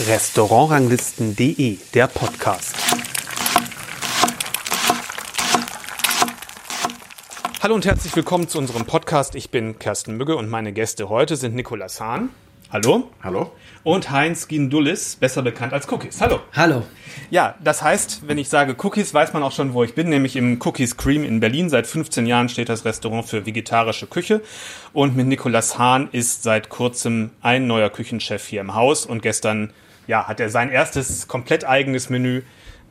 Restaurantranglisten.de, der Podcast. Hallo und herzlich willkommen zu unserem Podcast. Ich bin Kersten Mügge und meine Gäste heute sind Nikolas Hahn. Hallo. Hallo. Und Heinz Gindullis, besser bekannt als Cookies. Hallo. Hallo. Ja, das heißt, wenn ich sage Cookies, weiß man auch schon, wo ich bin, nämlich im Cookies Cream in Berlin. Seit 15 Jahren steht das Restaurant für vegetarische Küche. Und mit Nikolas Hahn ist seit kurzem ein neuer Küchenchef hier im Haus. Und gestern, ja, hat er sein erstes komplett eigenes Menü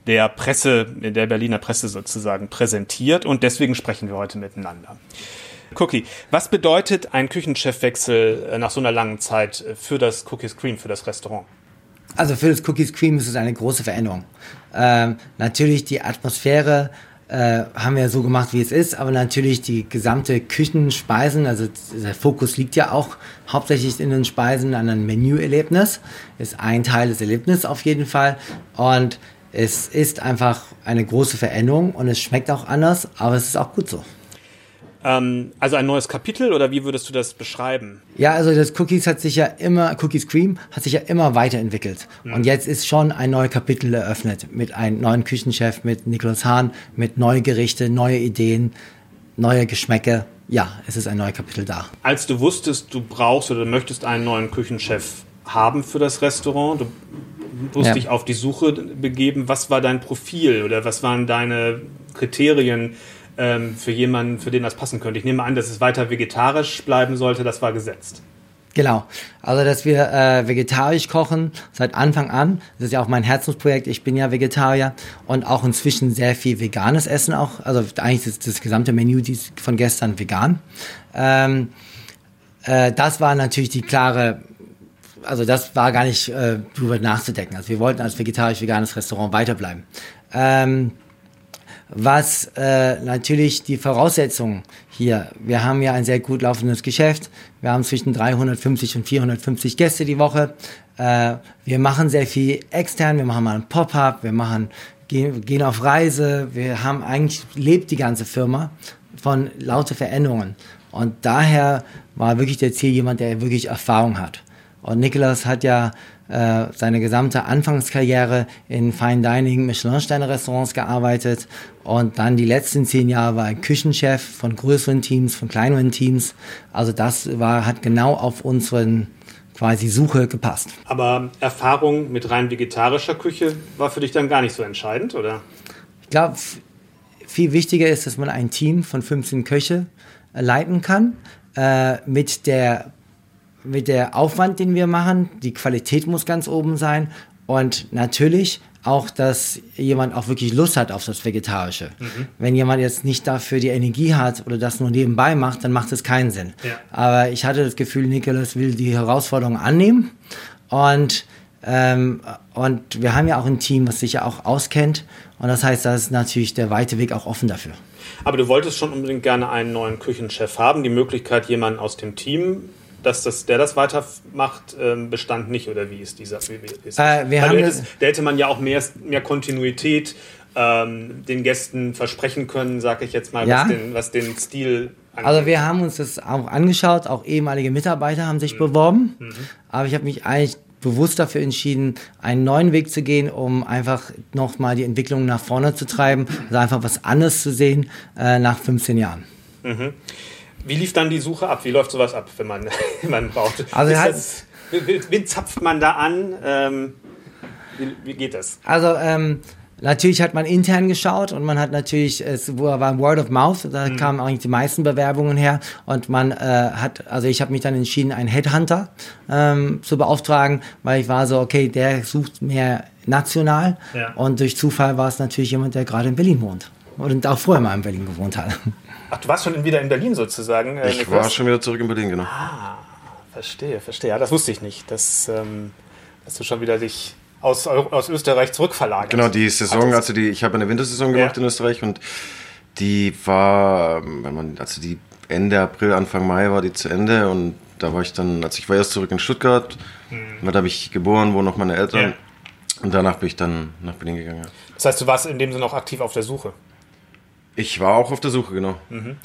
der Presse, der Berliner Presse sozusagen präsentiert. Und deswegen sprechen wir heute miteinander. Cookie, was bedeutet ein Küchenchefwechsel äh, nach so einer langen Zeit äh, für das Cookies Cream, für das Restaurant? Also für das Cookies Cream ist es eine große Veränderung. Ähm, natürlich die Atmosphäre äh, haben wir so gemacht, wie es ist, aber natürlich die gesamte Küchenspeisen, also der Fokus liegt ja auch hauptsächlich in den Speisen an einem Menüerlebnis, ist ein Teil des Erlebnisses auf jeden Fall und es ist einfach eine große Veränderung und es schmeckt auch anders, aber es ist auch gut so. Ähm, also ein neues Kapitel oder wie würdest du das beschreiben? Ja, also das Cookies hat sich ja immer, Cookies Cream hat sich ja immer weiterentwickelt. Mhm. Und jetzt ist schon ein neues Kapitel eröffnet mit einem neuen Küchenchef, mit Niklas Hahn, mit neue Gerichte, neue Ideen, neue Geschmäcke. Ja, es ist ein neues Kapitel da. Als du wusstest, du brauchst oder möchtest einen neuen Küchenchef haben für das Restaurant, du musst ja. dich auf die Suche begeben. Was war dein Profil oder was waren deine Kriterien? Ähm, für jemanden, für den das passen könnte. Ich nehme an, dass es weiter vegetarisch bleiben sollte, das war gesetzt. Genau. Also, dass wir äh, vegetarisch kochen seit Anfang an. Das ist ja auch mein Herzensprojekt. Ich bin ja Vegetarier und auch inzwischen sehr viel veganes Essen auch. Also eigentlich ist das gesamte Menü von gestern vegan. Ähm, äh, das war natürlich die klare, also das war gar nicht äh, drüber nachzudenken. Also wir wollten als vegetarisch-veganes Restaurant weiterbleiben. Ähm, was äh, natürlich die Voraussetzungen hier. Wir haben ja ein sehr gut laufendes Geschäft. Wir haben zwischen 350 und 450 Gäste die Woche. Äh, wir machen sehr viel extern. Wir machen mal ein Pop-up. Wir machen gehen, gehen auf Reise. Wir haben eigentlich lebt die ganze Firma von lauter Veränderungen. Und daher war wirklich der Ziel jemand, der wirklich Erfahrung hat. Und Nicholas hat ja äh, seine gesamte Anfangskarriere in Fine Dining, Michelin-Sterne-Restaurants gearbeitet und dann die letzten zehn Jahre war er Küchenchef von größeren Teams, von kleineren Teams. Also das war, hat genau auf unseren quasi Suche gepasst. Aber Erfahrung mit rein vegetarischer Küche war für dich dann gar nicht so entscheidend, oder? Ich glaube, viel wichtiger ist, dass man ein Team von 15 Köche leiten kann, äh, mit der mit der Aufwand, den wir machen. Die Qualität muss ganz oben sein. Und natürlich auch, dass jemand auch wirklich Lust hat auf das Vegetarische. Mhm. Wenn jemand jetzt nicht dafür die Energie hat oder das nur nebenbei macht, dann macht es keinen Sinn. Ja. Aber ich hatte das Gefühl, Nicholas will die Herausforderung annehmen. Und, ähm, und wir haben ja auch ein Team, was sich ja auch auskennt. Und das heißt, da ist natürlich der weite Weg auch offen dafür. Aber du wolltest schon unbedingt gerne einen neuen Küchenchef haben, die Möglichkeit, jemanden aus dem Team dass das, der das weitermacht, ähm, bestand nicht, oder wie ist dieser? Wie ist äh, wir haben hättest, da hätte man ja auch mehr, mehr Kontinuität ähm, den Gästen versprechen können, sage ich jetzt mal, ja? was, den, was den Stil angeht. Also wir haben uns das auch angeschaut, auch ehemalige Mitarbeiter haben sich mhm. beworben, mhm. aber ich habe mich eigentlich bewusst dafür entschieden, einen neuen Weg zu gehen, um einfach nochmal die Entwicklung nach vorne zu treiben, also einfach was anderes zu sehen äh, nach 15 Jahren. Mhm. Wie lief dann die Suche ab? Wie läuft sowas ab, wenn man, man braucht? Also das, wen zapft man da an? Ähm, wie, wie, geht das? Also ähm, natürlich hat man intern geschaut und man hat natürlich, es war ein Word of Mouth, da mhm. kamen eigentlich die meisten Bewerbungen her und man äh, hat, also ich habe mich dann entschieden, einen Headhunter ähm, zu beauftragen, weil ich war so, okay, der sucht mehr national ja. und durch Zufall war es natürlich jemand, der gerade in Berlin wohnt und auch vorher mal in Berlin gewohnt hat. Ach, du warst schon wieder in Berlin sozusagen? Äh, ich Niklas? war schon wieder zurück in Berlin, genau. Ah, verstehe, verstehe. Ja, das wusste ich nicht, dass, ähm, dass du schon wieder dich aus, aus Österreich zurückverlagert. Genau, die Saison, also die, ich habe eine Wintersaison gemacht ja. in Österreich und die war, wenn man, also die Ende April, Anfang Mai war die zu Ende und da war ich dann, also ich war erst zurück in Stuttgart, mhm. da habe ich geboren, wo noch meine Eltern ja. und danach bin ich dann nach Berlin gegangen. Das heißt, du warst in dem Sinne auch aktiv auf der Suche? Ich war auch auf der Suche, genau. Mhm.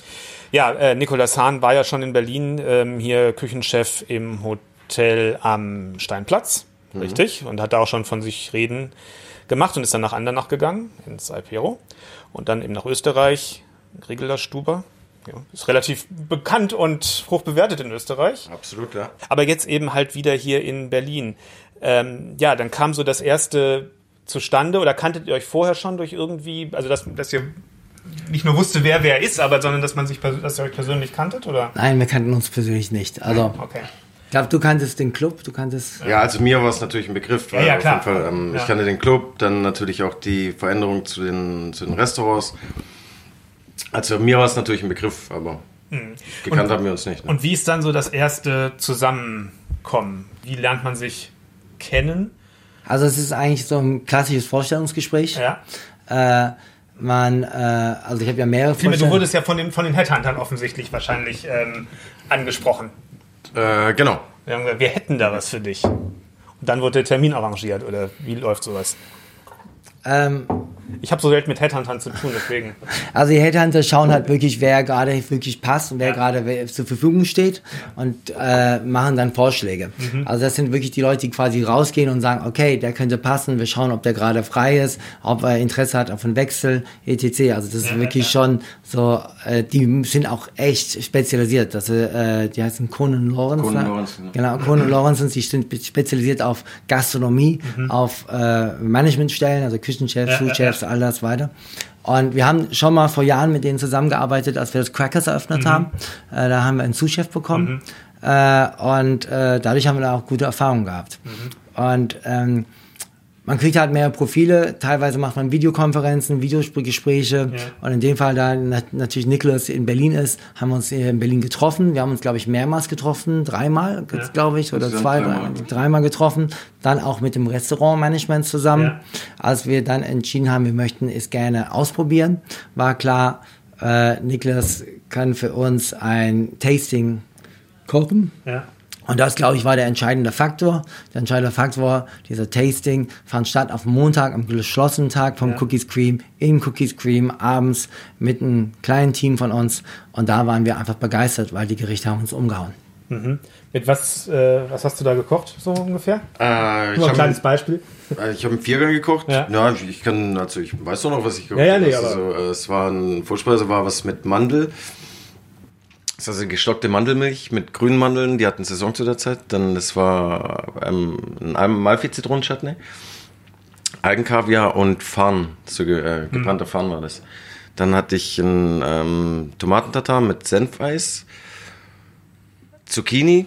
Ja, äh, Nikolaus Hahn war ja schon in Berlin, ähm, hier Küchenchef im Hotel am Steinplatz. richtig, und hat da auch schon von sich reden gemacht und ist dann nach Andernach gegangen, ins Alpero. Und dann eben nach Österreich, Griegeler Stuber. Ja, ist relativ bekannt und hoch bewertet in Österreich. Absolut, ja. Aber jetzt eben halt wieder hier in Berlin. Ähm, ja, dann kam so das erste zustande oder kanntet ihr euch vorher schon durch irgendwie, also dass, dass ihr nicht nur wusste, wer wer ist, aber sondern dass man sich, dass ihr euch persönlich kanntet, oder? Nein, wir kannten uns persönlich nicht. Also, Okay. ich glaube, du kanntest den Club, du kanntest. Ja, also mir war es natürlich ein Begriff. weil Ja, ja, auf klar. jeden Fall, ähm, Ja. Ich kannte den Club, dann natürlich auch die Veränderung zu den, zu den Restaurants. Also mir war es natürlich ein Begriff, aber gekannt haben wir uns nicht. Ne? Und wie ist dann so das erste Zusammenkommen? Wie lernt man sich kennen? Also, es ist eigentlich so ein klassisches Vorstellungsgespräch. Ja. Äh, man, äh, also ich habe ja mehrere Ich finde, du wurdest ja von den, von den Headhuntern offensichtlich wahrscheinlich ähm, angesprochen. Äh, genau. Wir haben gesagt, wir hätten da was für dich. Und dann wurde der Termin arrangiert oder wie läuft sowas? Ähm, Ich habe so selten mit Headhuntern zu tun, deswegen. Also die Headhunter schauen halt wirklich, wer gerade wirklich passt und wer gerade wer zur Verfügung steht und äh, machen dann Vorschläge. Also das sind wirklich die Leute, die quasi rausgehen und sagen, okay, der könnte passen, wir schauen, ob der gerade frei ist, ob er Interesse hat auf einen Wechsel, etc. Also das ist wirklich schon so, äh, die sind auch echt spezialisiert. Das, äh, die heißen Conan Lawrence. Conan ne? Lawrence, genau. Genau, Conan Lawrence, die sind spezialisiert auf Gastronomie, auf äh, Managementstellen, also Küchenchefs, Sous-Chefs, all das weiter. Und wir haben schon mal vor Jahren mit denen zusammengearbeitet, als wir das Crackers eröffnet haben. Äh, da haben wir einen Sous-Chef bekommen. Äh, und äh, dadurch haben wir da auch gute Erfahrungen gehabt. Und ähm, man kriegt halt mehr Profile, teilweise macht man Videokonferenzen, Videogespräche und in dem Fall, da nat natürlich Nicholas in Berlin ist, haben wir uns hier in Berlin getroffen. Wir haben uns, glaube ich, mehrmals getroffen, dreimal, glaube ich, oder zwei, dreimal. drei, dreimal getroffen. Dann auch mit dem Restaurantmanagement zusammen. Ja. Als wir dann entschieden haben, wir möchten es gerne ausprobieren, war klar, äh, Niklas kann für uns ein Tasting kochen. Ja. Und das, glaube ich, war der entscheidende Faktor. Der entscheidende Faktor war, dieser Tasting fand statt auf Montag, am geschlossenen Tag vom Cookies Cream, in Cookies Cream, abends mit einem kleinen Team von uns. Und da waren wir einfach begeistert, weil die Gerichte haben uns umgehauen. Mit was, äh, was hast du da gekocht, so ungefähr? Äh, ich Nur ein habe kleines Beispiel. äh, ich hab einen Viergang gekocht. Ja. Ja. ich, kann, also ich weiß doch noch, was ich gekocht Ja, ja, nee, habe. aber- Also, äh, es war ein Vorspeise, war was mit Mandel. Das ist also gestockte Mandelmilch mit grünen Mandeln, die hatten Saison zu der Zeit. Dann, das war ähm, ein Amalfi-Zitronenchutney, Algenkaviar und Farn, so ge äh, gebrannter Farn war das. Dann hatte ich ein ähm, Tomatentatar mit Senfeis, Zucchini,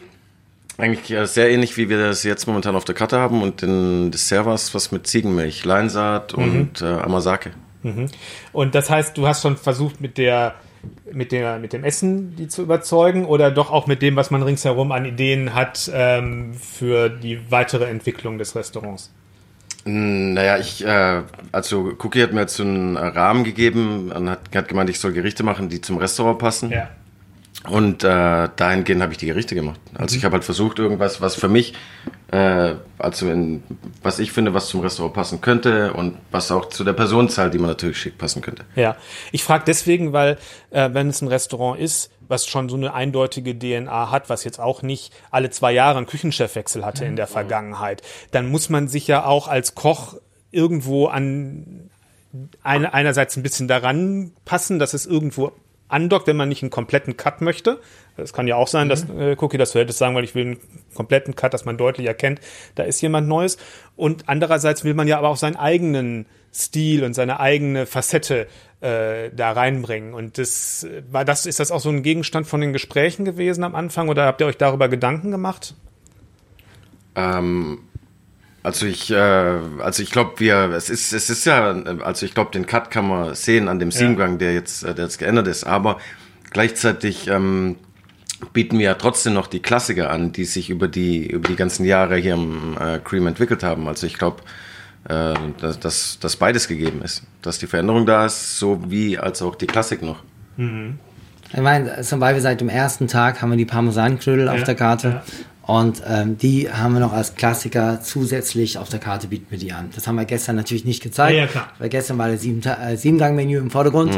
eigentlich ja, sehr ähnlich, wie wir das jetzt momentan auf der Karte haben. Und den Dessert war es was mit Ziegenmilch, Leinsaat und äh, Amasake. Und das heißt, du hast schon versucht, mit der mit der mit dem Essen die zu überzeugen oder doch auch mit dem, was man ringsherum an Ideen hat ähm, für die weitere Entwicklung des Restaurants. Mm, Naja, ich, äh, also Cookie hat mir jetzt so einen Rahmen gegeben und hat, hat gemeint, ich soll Gerichte machen, die zum Restaurant passen. Ja. Und äh, dahingehend habe ich die Gerichte gemacht. Also ich habe halt versucht, irgendwas, was für mich, äh, also in, was ich finde, was zum Restaurant passen könnte und was auch zu der Personenzahl, die man natürlich schickt, passen könnte. Ja, ich frage deswegen, weil äh, wenn es ein Restaurant ist, was schon so eine eindeutige DNA hat, was jetzt auch nicht alle zwei Jahre einen Küchenchefwechsel hatte in der Vergangenheit, dann muss man sich ja auch als Koch irgendwo an eine, einerseits ein bisschen daran passen, dass es irgendwo andockt, wenn man nicht einen kompletten Cut möchte. Es kann ja auch sein, dass äh, Cookie, dass du hättest sagen, weil ich will einen kompletten Cut, dass man deutlich erkennt, da ist jemand Neues. Und andererseits will man ja aber auch seinen eigenen Stil und seine eigene Facette äh, da reinbringen. Und das äh, war das, ist das auch so ein Gegenstand von den Gesprächen gewesen am Anfang oder habt ihr euch darüber Gedanken gemacht? Ähm, also ich, äh, also ich glaube, wir, es ist, es ist ja, also ich glaube, den Cut kann man sehen an dem Siebengang, der jetzt, äh, der jetzt geändert ist. Aber gleichzeitig ähm, bieten wir ja trotzdem noch die Klassiker an, die sich über die über die ganzen Jahre hier im äh, Cream entwickelt haben. Also ich glaube, äh, dass, dass, dass beides gegeben ist, dass die Veränderung da ist, so wie als auch die Klassik noch. Ich meine, zum Beispiel seit dem ersten Tag haben wir die Parmesanknödel auf der Karte. Und ähm, die haben wir noch als Klassiker zusätzlich auf der Karte bieten wir die an. Das haben wir gestern natürlich nicht gezeigt. Ja, ja, klar. Weil gestern war das sieben, äh, Siebengang-Menü im Vordergrund.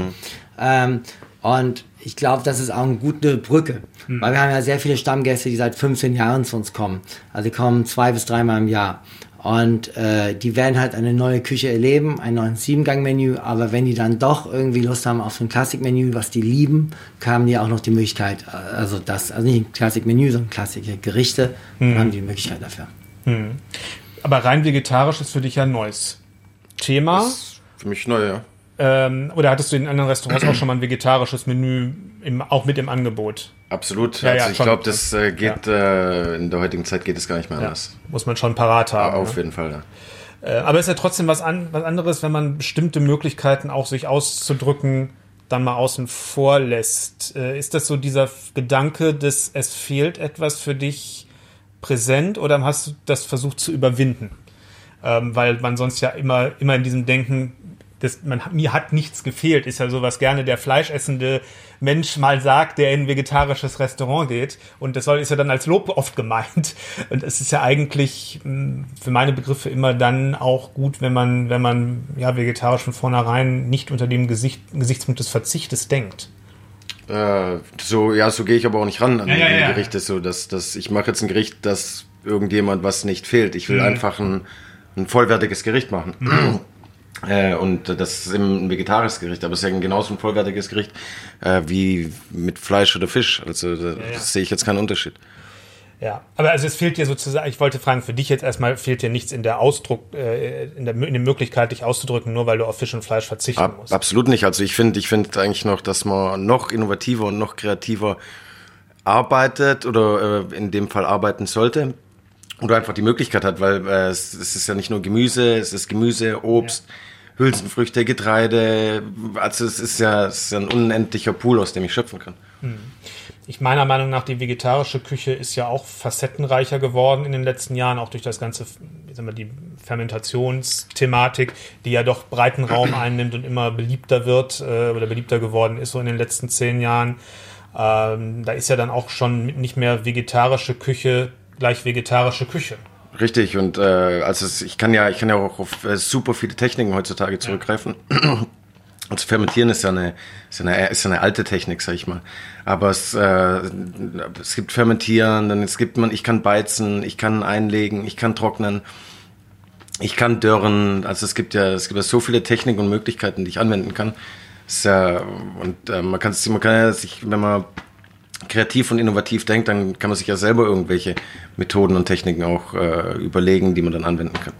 Ähm, Und ich glaube, das ist auch eine gute Brücke, mhm. weil wir haben ja sehr viele Stammgäste, die seit 15 Jahren zu uns kommen. Also die kommen zwei bis dreimal im Jahr. Und äh, die werden halt eine neue Küche erleben, ein neues Siebengang-Menü. Aber wenn die dann doch irgendwie Lust haben auf ein Klassikmenü, was die lieben, haben die auch noch die Möglichkeit, äh, also das, also nicht ein Klassikmenü, sondern klassische Gerichte, mhm. haben die die Möglichkeit dafür. Mhm. Aber rein vegetarisch ist für dich ja ein neues Thema. Das ist für mich neu, ja. Ähm, oder hattest du in anderen Restaurants auch schon mal ein vegetarisches Menü im, auch mit im Angebot? Absolut. Ja, also ja, ich glaube, das äh, geht ja. äh, in der heutigen Zeit geht es gar nicht mehr anders. Muss man schon parat haben. auf ne? jeden Fall, ja. Äh, aber es ist ja trotzdem was, an, was anderes, wenn man bestimmte Möglichkeiten auch sich auszudrücken dann mal außen vor lässt. Äh, ist das so dieser Gedanke, dass es fehlt etwas für dich präsent oder hast du das versucht zu überwinden? Ähm, weil man sonst ja immer, immer in diesem Denken das, man, mir hat nichts gefehlt, ist ja so, was gerne der fleischessende Mensch mal sagt, der in ein vegetarisches Restaurant geht. Und das soll, ist ja dann als Lob oft gemeint. Und es ist ja eigentlich hm, für meine Begriffe immer dann auch gut, wenn man, wenn man ja vegetarisch von vornherein nicht unter dem Gesicht, Gesichtspunkt des Verzichtes denkt. Äh, so, ja, so gehe ich aber auch nicht ran an ja, ja, ja. Gerichte. So, dass, dass ich mache jetzt ein Gericht, das irgendjemand was nicht fehlt. Ich will mhm. einfach ein, ein vollwertiges Gericht machen. Mhm. Äh, und das ist eben ein vegetarisches Gericht, aber es ist ja genauso ein vollwertiges Gericht äh, wie mit Fleisch oder Fisch. Also da ja, ja. sehe ich jetzt keinen Unterschied. Ja, aber also es fehlt dir sozusagen, ich wollte fragen, für dich jetzt erstmal fehlt dir nichts in der Ausdruck, äh, in, der, in der Möglichkeit, dich auszudrücken, nur weil du auf Fisch und Fleisch verzichten Ab, musst. Absolut nicht. Also ich finde, ich finde eigentlich noch, dass man noch innovativer und noch kreativer arbeitet oder äh, in dem Fall arbeiten sollte. Oder einfach die Möglichkeit hat, weil äh, es, es ist ja nicht nur Gemüse, es ist Gemüse, Obst. Ja Hülsenfrüchte, Getreide. Also es ist ja, es ist ja ein unendlicher Pool, aus dem ich schöpfen kann. Hm. Ich meiner Meinung nach, die vegetarische Küche ist ja auch facettenreicher geworden in den letzten Jahren, auch durch das ganze, wie sagen wir, die Fermentationsthematik, die ja doch breiten Raum einnimmt und immer beliebter wird äh, oder beliebter geworden ist so in den letzten zehn Jahren. Ähm, da ist ja dann auch schon nicht mehr vegetarische Küche gleich vegetarische Küche. Richtig, und äh, also es, ich kann ja, ich kann ja auch auf äh, super viele Techniken heutzutage zurückgreifen. Ja. Also fermentieren ist ja eine, ist eine, ist eine alte Technik, sag ich mal. Aber es, äh, es gibt Fermentieren, dann es gibt man, ich kann beizen, ich kann einlegen, ich kann trocknen, ich kann dörren. Also es gibt ja, es gibt ja so viele Techniken und Möglichkeiten, die ich anwenden kann. Ist ja, und äh, man kann es, man kann ja sich, wenn man kreativ und innovativ denkt, dann kann man sich ja selber irgendwelche Methoden und Techniken auch äh, überlegen, die man dann anwenden kann.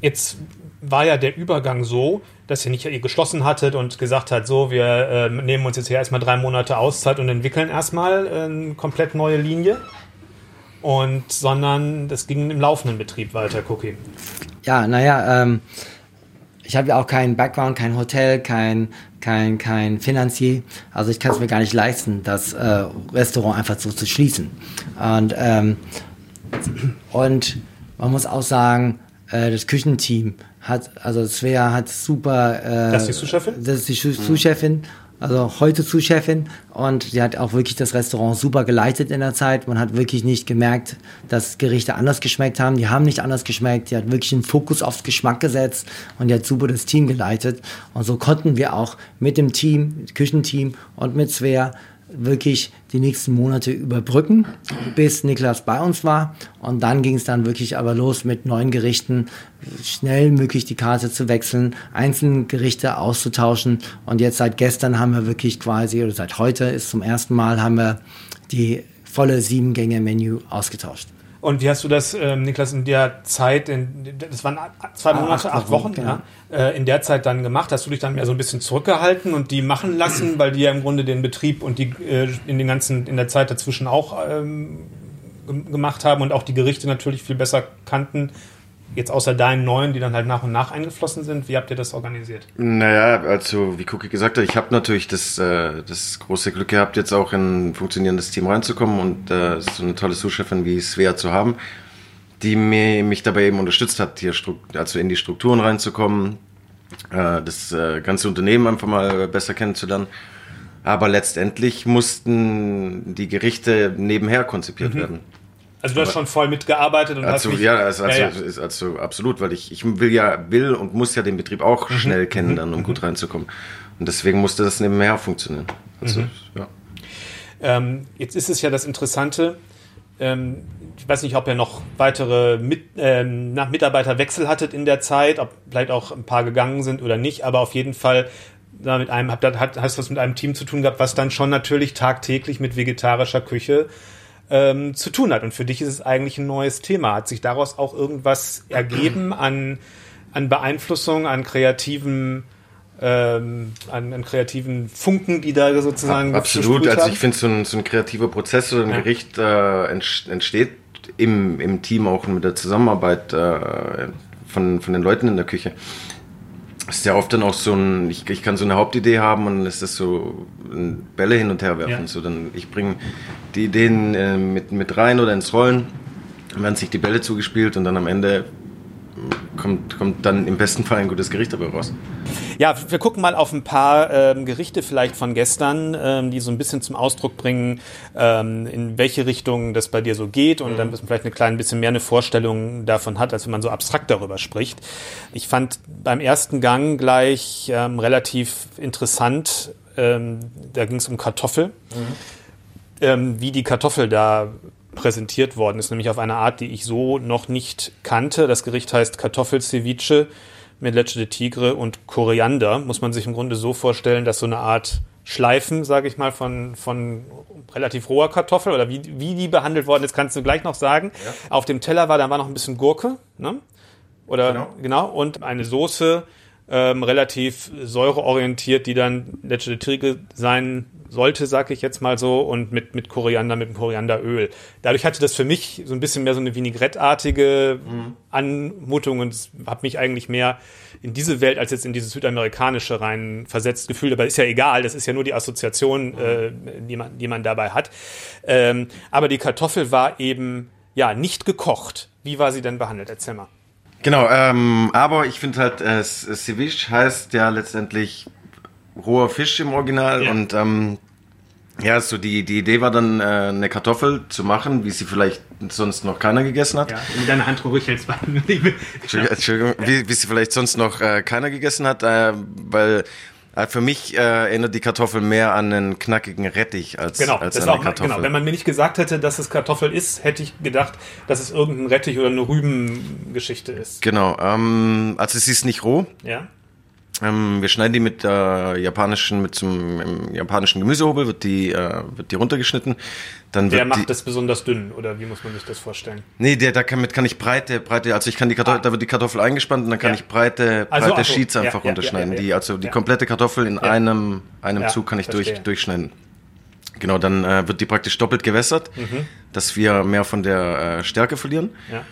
Jetzt war ja der Übergang so, dass ihr nicht ihr geschlossen hattet und gesagt hat, so, wir äh, nehmen uns jetzt hier erstmal drei Monate Auszeit und entwickeln erstmal eine komplett neue Linie. Und sondern das ging im laufenden Betrieb weiter, Cookie. Ja, naja, ähm, ich habe ja auch keinen Background, kein Hotel, kein, kein, kein Finanzier. Also ich kann es mir gar nicht leisten, das äh, Restaurant einfach so zu schließen. Und, ähm, und man muss auch sagen, äh, das Küchenteam hat, also Svea hat super. Äh, das ist die Sous-Chefin? Das ist die Sous-Chefin also heute zu Chefin und sie hat auch wirklich das Restaurant super geleitet in der Zeit. Man hat wirklich nicht gemerkt, dass Gerichte anders geschmeckt haben. Die haben nicht anders geschmeckt. Die hat wirklich einen Fokus aufs Geschmack gesetzt und die hat super das Team geleitet. Und so konnten wir auch mit dem Team, Küchenteam und mit Svea wirklich die nächsten Monate überbrücken, bis Niklas bei uns war. Und dann ging es dann wirklich aber los mit neuen Gerichten, schnell möglich die Karte zu wechseln, einzelne Gerichte auszutauschen. Und jetzt seit gestern haben wir wirklich quasi, oder seit heute ist zum ersten Mal, haben wir die volle Sieben-Gänge-Menü ausgetauscht. Und wie hast du das, ähm, Niklas, in der Zeit, in, das waren zwei ah, Monate, acht, acht Wochen, genau. ja, äh, in der Zeit dann gemacht? Hast du dich dann mehr so ein bisschen zurückgehalten und die machen lassen, weil die ja im Grunde den Betrieb und die äh, in den ganzen, in der Zeit dazwischen auch ähm, gemacht haben und auch die Gerichte natürlich viel besser kannten jetzt außer deinen neuen, die dann halt nach und nach eingeflossen sind, wie habt ihr das organisiert? Naja, also wie Cookie gesagt hat, ich habe natürlich das, äh, das große Glück gehabt, jetzt auch in ein funktionierendes Team reinzukommen und äh, so eine tolle Sous-Chefin wie Svea zu haben, die mir, mich dabei eben unterstützt hat, hier also in die Strukturen reinzukommen, äh, das äh, ganze Unternehmen einfach mal besser kennenzulernen. Aber letztendlich mussten die Gerichte nebenher konzipiert mhm. werden. Also du hast schon voll mitgearbeitet und hast mich, ja, also, also, ja, ja. also absolut, weil ich, ich will ja will und muss ja den Betrieb auch mhm. schnell kennenlernen, um mhm. gut reinzukommen. Und deswegen musste das nebenher funktionieren. Also, mhm. ja. Ähm, jetzt ist es ja das Interessante, ähm, ich weiß nicht, ob ihr noch weitere Mit, ähm, Mitarbeiterwechsel hattet in der Zeit, ob vielleicht auch ein paar gegangen sind oder nicht, aber auf jeden Fall mit einem, habt, hat, hast was mit einem Team zu tun gehabt, was dann schon natürlich tagtäglich mit vegetarischer Küche ähm, zu tun hat. Und für dich ist es eigentlich ein neues Thema. Hat sich daraus auch irgendwas ergeben an, an Beeinflussung, an kreativen ähm, an, an, kreativen Funken, die da sozusagen. Absolut, also ich finde, so ein, so ein kreativer Prozess oder ein ja. Gericht äh, entsteht im, im Team auch mit der Zusammenarbeit äh, von, von den Leuten in der Küche. Ist ja oft dann auch so ein, ich, ich kann so eine Hauptidee haben und dann ist das so ein Bälle hin und her werfen. Ja. So dann, ich bringe die Ideen äh, mit, mit rein oder ins Rollen, dann werden sich die Bälle zugespielt und dann am Ende kommt, kommt dann im besten Fall ein gutes Gericht dabei raus. Ja, wir gucken mal auf ein paar ähm, Gerichte vielleicht von gestern, ähm, die so ein bisschen zum Ausdruck bringen, ähm, in welche Richtung das bei dir so geht und mhm. dann vielleicht eine kleine bisschen mehr eine Vorstellung davon hat, als wenn man so abstrakt darüber spricht. Ich fand beim ersten Gang gleich ähm, relativ interessant, ähm, da ging es um Kartoffel. Mhm. Ähm, wie die Kartoffel da präsentiert worden ist, nämlich auf eine Art, die ich so noch nicht kannte. Das Gericht heißt Kartoffelceviche mit Leche de Tigre und Koriander. Muss man sich im Grunde so vorstellen, dass so eine Art Schleifen, sage ich mal, von, von relativ roher Kartoffel oder wie, wie die behandelt worden ist, kannst du gleich noch sagen. Ja. Auf dem Teller war, da war noch ein bisschen Gurke, ne? Oder genau, genau und eine Soße, ähm, relativ säureorientiert, die dann de Tigre sein sollte, sag ich jetzt mal so, und mit, mit Koriander, mit dem Korianderöl. Dadurch hatte das für mich so ein bisschen mehr so eine Vinaigrette-artige mhm. Anmutung und habe mich eigentlich mehr in diese Welt als jetzt in dieses südamerikanische rein versetzt gefühlt. Aber ist ja egal, das ist ja nur die Assoziation, mhm. äh, die, man, die man dabei hat. Ähm, aber die Kartoffel war eben ja nicht gekocht. Wie war sie denn behandelt? Erzähl mal. Genau, ähm, aber ich finde halt, äh, Ceviche heißt ja letztendlich roher Fisch im Original ja. und ähm, ja, so die, die Idee war dann, äh, eine Kartoffel zu machen, wie sie vielleicht sonst noch keiner gegessen hat. Ja, mit deiner Hand ruhig jetzt Entschuldigung, Entschuldigung wie, wie sie vielleicht sonst noch äh, keiner gegessen hat, äh, weil äh, für mich äh, erinnert die Kartoffel mehr an einen knackigen Rettich als, genau, als an eine Kartoffel. Genau, wenn man mir nicht gesagt hätte, dass es Kartoffel ist, hätte ich gedacht, dass es irgendein Rettich oder eine Rübengeschichte ist. Genau, ähm, also sie ist nicht roh. Ja. Ähm, wir schneiden die mit äh, japanischen, mit zum japanischen Gemüsehobel, wird die, äh, wird die runtergeschnitten. Dann der macht die, das besonders dünn, oder wie muss man sich das vorstellen? Nee, der, da kann, mit kann ich breite, breite, also ich kann die Kartoffel, ah. da wird die Kartoffel eingespannt und dann kann ja. ich breite, also, breite also, Sheets einfach ja, runterschneiden. Ja, die, also die komplette Kartoffel in einem, einem Zug kann ich durch, durchschneiden. Genau, dann äh, wird die praktisch doppelt gewässert, mhm. dass wir mehr von der äh, Stärke verlieren. Ja.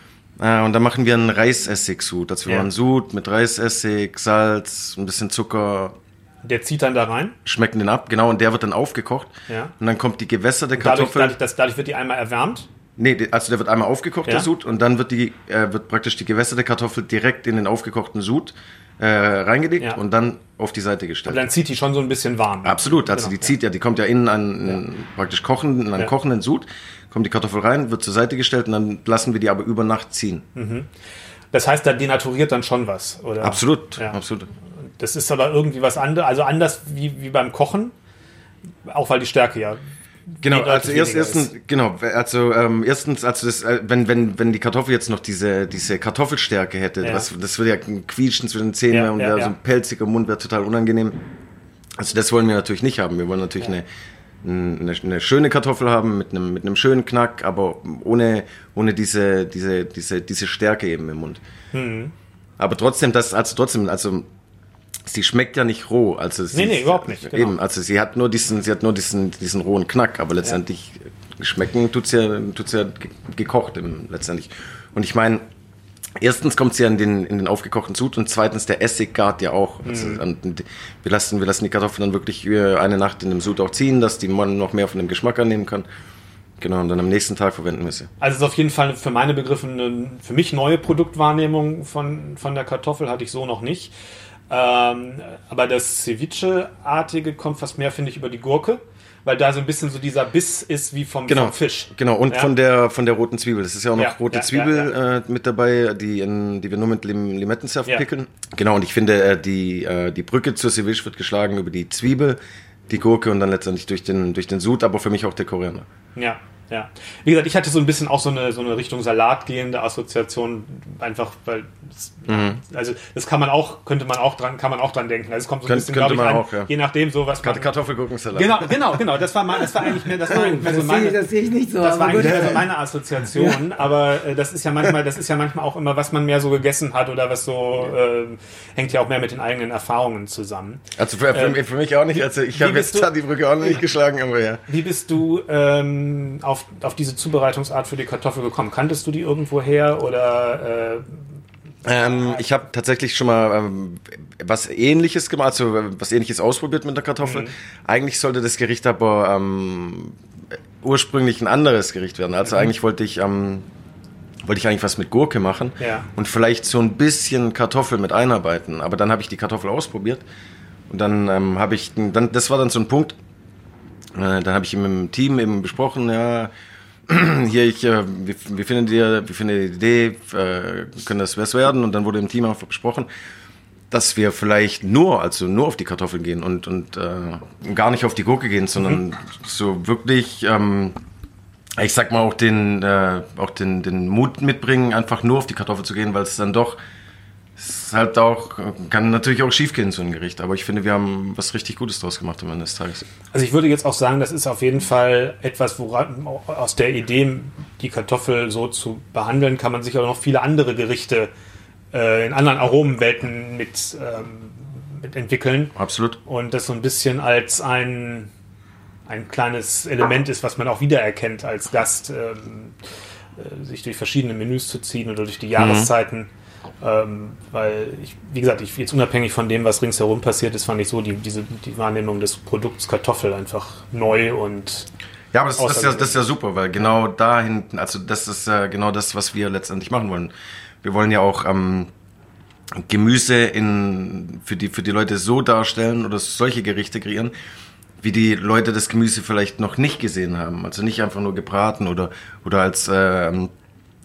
Äh, und dann machen wir einen Reisessig-Sud. Also wir ja. machen Sud mit Reisessig, Salz, ein bisschen Zucker. Der zieht dann da rein? Schmecken den ab, genau. Und der wird dann aufgekocht. Ja. Und dann kommt die gewässerte Kartoffel. Dadurch, dadurch, das, dadurch wird die einmal erwärmt? Nee, also der wird einmal aufgekocht, ja. der Sud, und dann wird, die, äh, wird praktisch die gewässerte Kartoffel direkt in den aufgekochten Sud äh, reingelegt ja. und dann auf die Seite gestellt. Und dann zieht die schon so ein bisschen warm. Absolut, also genau, die zieht ja, die kommt ja innen an ja. praktisch kochen, an einen kochenden Sud kommt die Kartoffel rein, wird zur Seite gestellt und dann lassen wir die aber über Nacht ziehen. Mhm. Das heißt, da denaturiert dann schon was, oder? Absolut, ja. absolut. Das ist aber irgendwie was anderes, also anders wie, wie beim Kochen, auch weil die Stärke ja Genau, also erst, erstens, genau, also ähm, erstens, also das, äh, wenn, wenn, wenn die Kartoffel jetzt noch diese, diese Kartoffelstärke hätte, ja. was, das würde ja quietschen zwischen den Zähnen ja, und ja, so ein pelziger Mund wäre total unangenehm. Also das wollen wir natürlich nicht haben. Wir wollen natürlich eine, eine, eine, schöne Kartoffel haben mit einem, mit einem schönen Knack, aber ohne, ohne diese, diese, diese, diese Stärke eben im Mund. Mhm. Aber trotzdem, das, also trotzdem, also sie schmeckt ja nicht roh. Also sie, nee, nee, überhaupt nicht. Genau. Eben, also sie hat nur diesen, sie hat nur diesen, diesen rohen Knack, aber letztendlich ja. schmecken tut's ja, tut's ja gekocht im, letztendlich. Und ich meine, Erstens kommt sie ja in den, in den aufgekochten Sud und zweitens der Essig gart ja auch. Also, mhm. wir, lassen, wir lassen die Kartoffeln dann wirklich eine Nacht in dem Sud auch ziehen, dass die man noch mehr von dem Geschmack annehmen kann. Genau, und dann am nächsten Tag verwenden wir sie. Also es ist auf jeden Fall für meine Begriffe eine für mich neue Produktwahrnehmung von, von der Kartoffel, hatte ich so noch nicht. Ähm, aber das Ceviche-artige kommt fast mehr, finde ich, über die Gurke weil da so ein bisschen so dieser Biss ist wie vom, Genau, vom Fisch. Genau, und Ja. von der von der roten Zwiebel. Das ist ja auch noch Ja, rote ja, Zwiebel Äh, mit dabei, die, in, die wir nur mit Lim Limettensaft Ja. pickeln. Genau, und ich finde, äh, die, äh, die Brücke zur Ceviche wird geschlagen über die Zwiebel, die Gurke und dann letztendlich durch den, durch den Sud, aber für mich auch der Koriander. Ja, ja. Wie gesagt, ich hatte so ein bisschen auch so eine, so eine Richtung Salat gehende Assoziation, einfach weil, Mhm. also das kann man auch, könnte man auch dran, kann man auch dran denken. Also es kommt so ein Könnt- bisschen, glaube ich, an, auch, ja. je nachdem so, was man... Karte Kartoffelgurkensalat. Genau, genau, genau. Das war, mein, das war eigentlich mehr, das war eigentlich mehr so meine, das sehe ich nicht so. das war eigentlich mehr so meine Assoziation, aber äh, das ist ja manchmal, das ist ja manchmal auch immer, was man mehr so gegessen hat oder was so äh, hängt ja auch mehr mit den eigenen Erfahrungen zusammen. Also für, für, für mich auch nicht. Also ich habe Äh, jetzt du- die Brücke auch noch nicht geschlagen, aber ja. Wie bist du ähm, auf, auf diese Zubereitungsart für die Kartoffel gekommen? Kanntest du die irgendwo her oder äh, Ähm, ich habe tatsächlich schon mal ähm, was Ähnliches gemacht, also äh, was Ähnliches ausprobiert mit der Kartoffel. Eigentlich sollte das Gericht aber ähm, ursprünglich ein anderes Gericht werden. Also eigentlich wollte ich ähm, wollte ich eigentlich was mit Gurke machen Ja. und vielleicht so ein bisschen Kartoffel mit einarbeiten. Aber dann habe ich die Kartoffel ausprobiert und dann ähm, habe ich, dann das war dann so ein Punkt. Äh, dann habe ich mit dem Team eben besprochen, ja, hier, ich, äh, wie, wie findet ihr, wie findet ihr die Idee, äh, können das was werden? Und dann wurde im Team einfach besprochen, dass wir vielleicht nur, also nur auf die Kartoffeln gehen und, und äh, gar nicht auf die Gurke gehen, sondern so wirklich, ähm, ich sag mal auch den, äh, auch den, den Mut mitbringen, einfach nur auf die Kartoffel zu gehen, weil es dann doch, es ist halt auch, kann natürlich auch schief gehen, so ein Gericht. Aber ich finde, wir haben was richtig Gutes draus gemacht am Ende des Tages. Also ich würde jetzt auch sagen, das ist auf jeden Fall etwas, woran aus der Idee, die Kartoffel so zu behandeln, kann man sicher noch viele andere Gerichte äh, in anderen Aromenwelten mit, ähm, mit entwickeln. Absolut. Und das so ein bisschen als ein, ein kleines Element ist, was man auch wiedererkennt als Gast, ähm, äh, sich durch verschiedene Menüs zu ziehen oder durch die Jahreszeiten. Ähm, weil ich, wie gesagt, ich jetzt unabhängig von dem, was ringsherum passiert ist, fand ich so die, diese, die Wahrnehmung des Produkts Kartoffel einfach neu und Ja, aber das, das, ist ja, das ist ja super, weil genau da hinten, also das ist ja genau das, was wir letztendlich machen wollen. Wir wollen ja auch ähm, Gemüse in, für, die, für die Leute so darstellen oder solche Gerichte kreieren, wie die Leute das Gemüse vielleicht noch nicht gesehen haben. Also nicht einfach nur gebraten oder, oder als, ähm,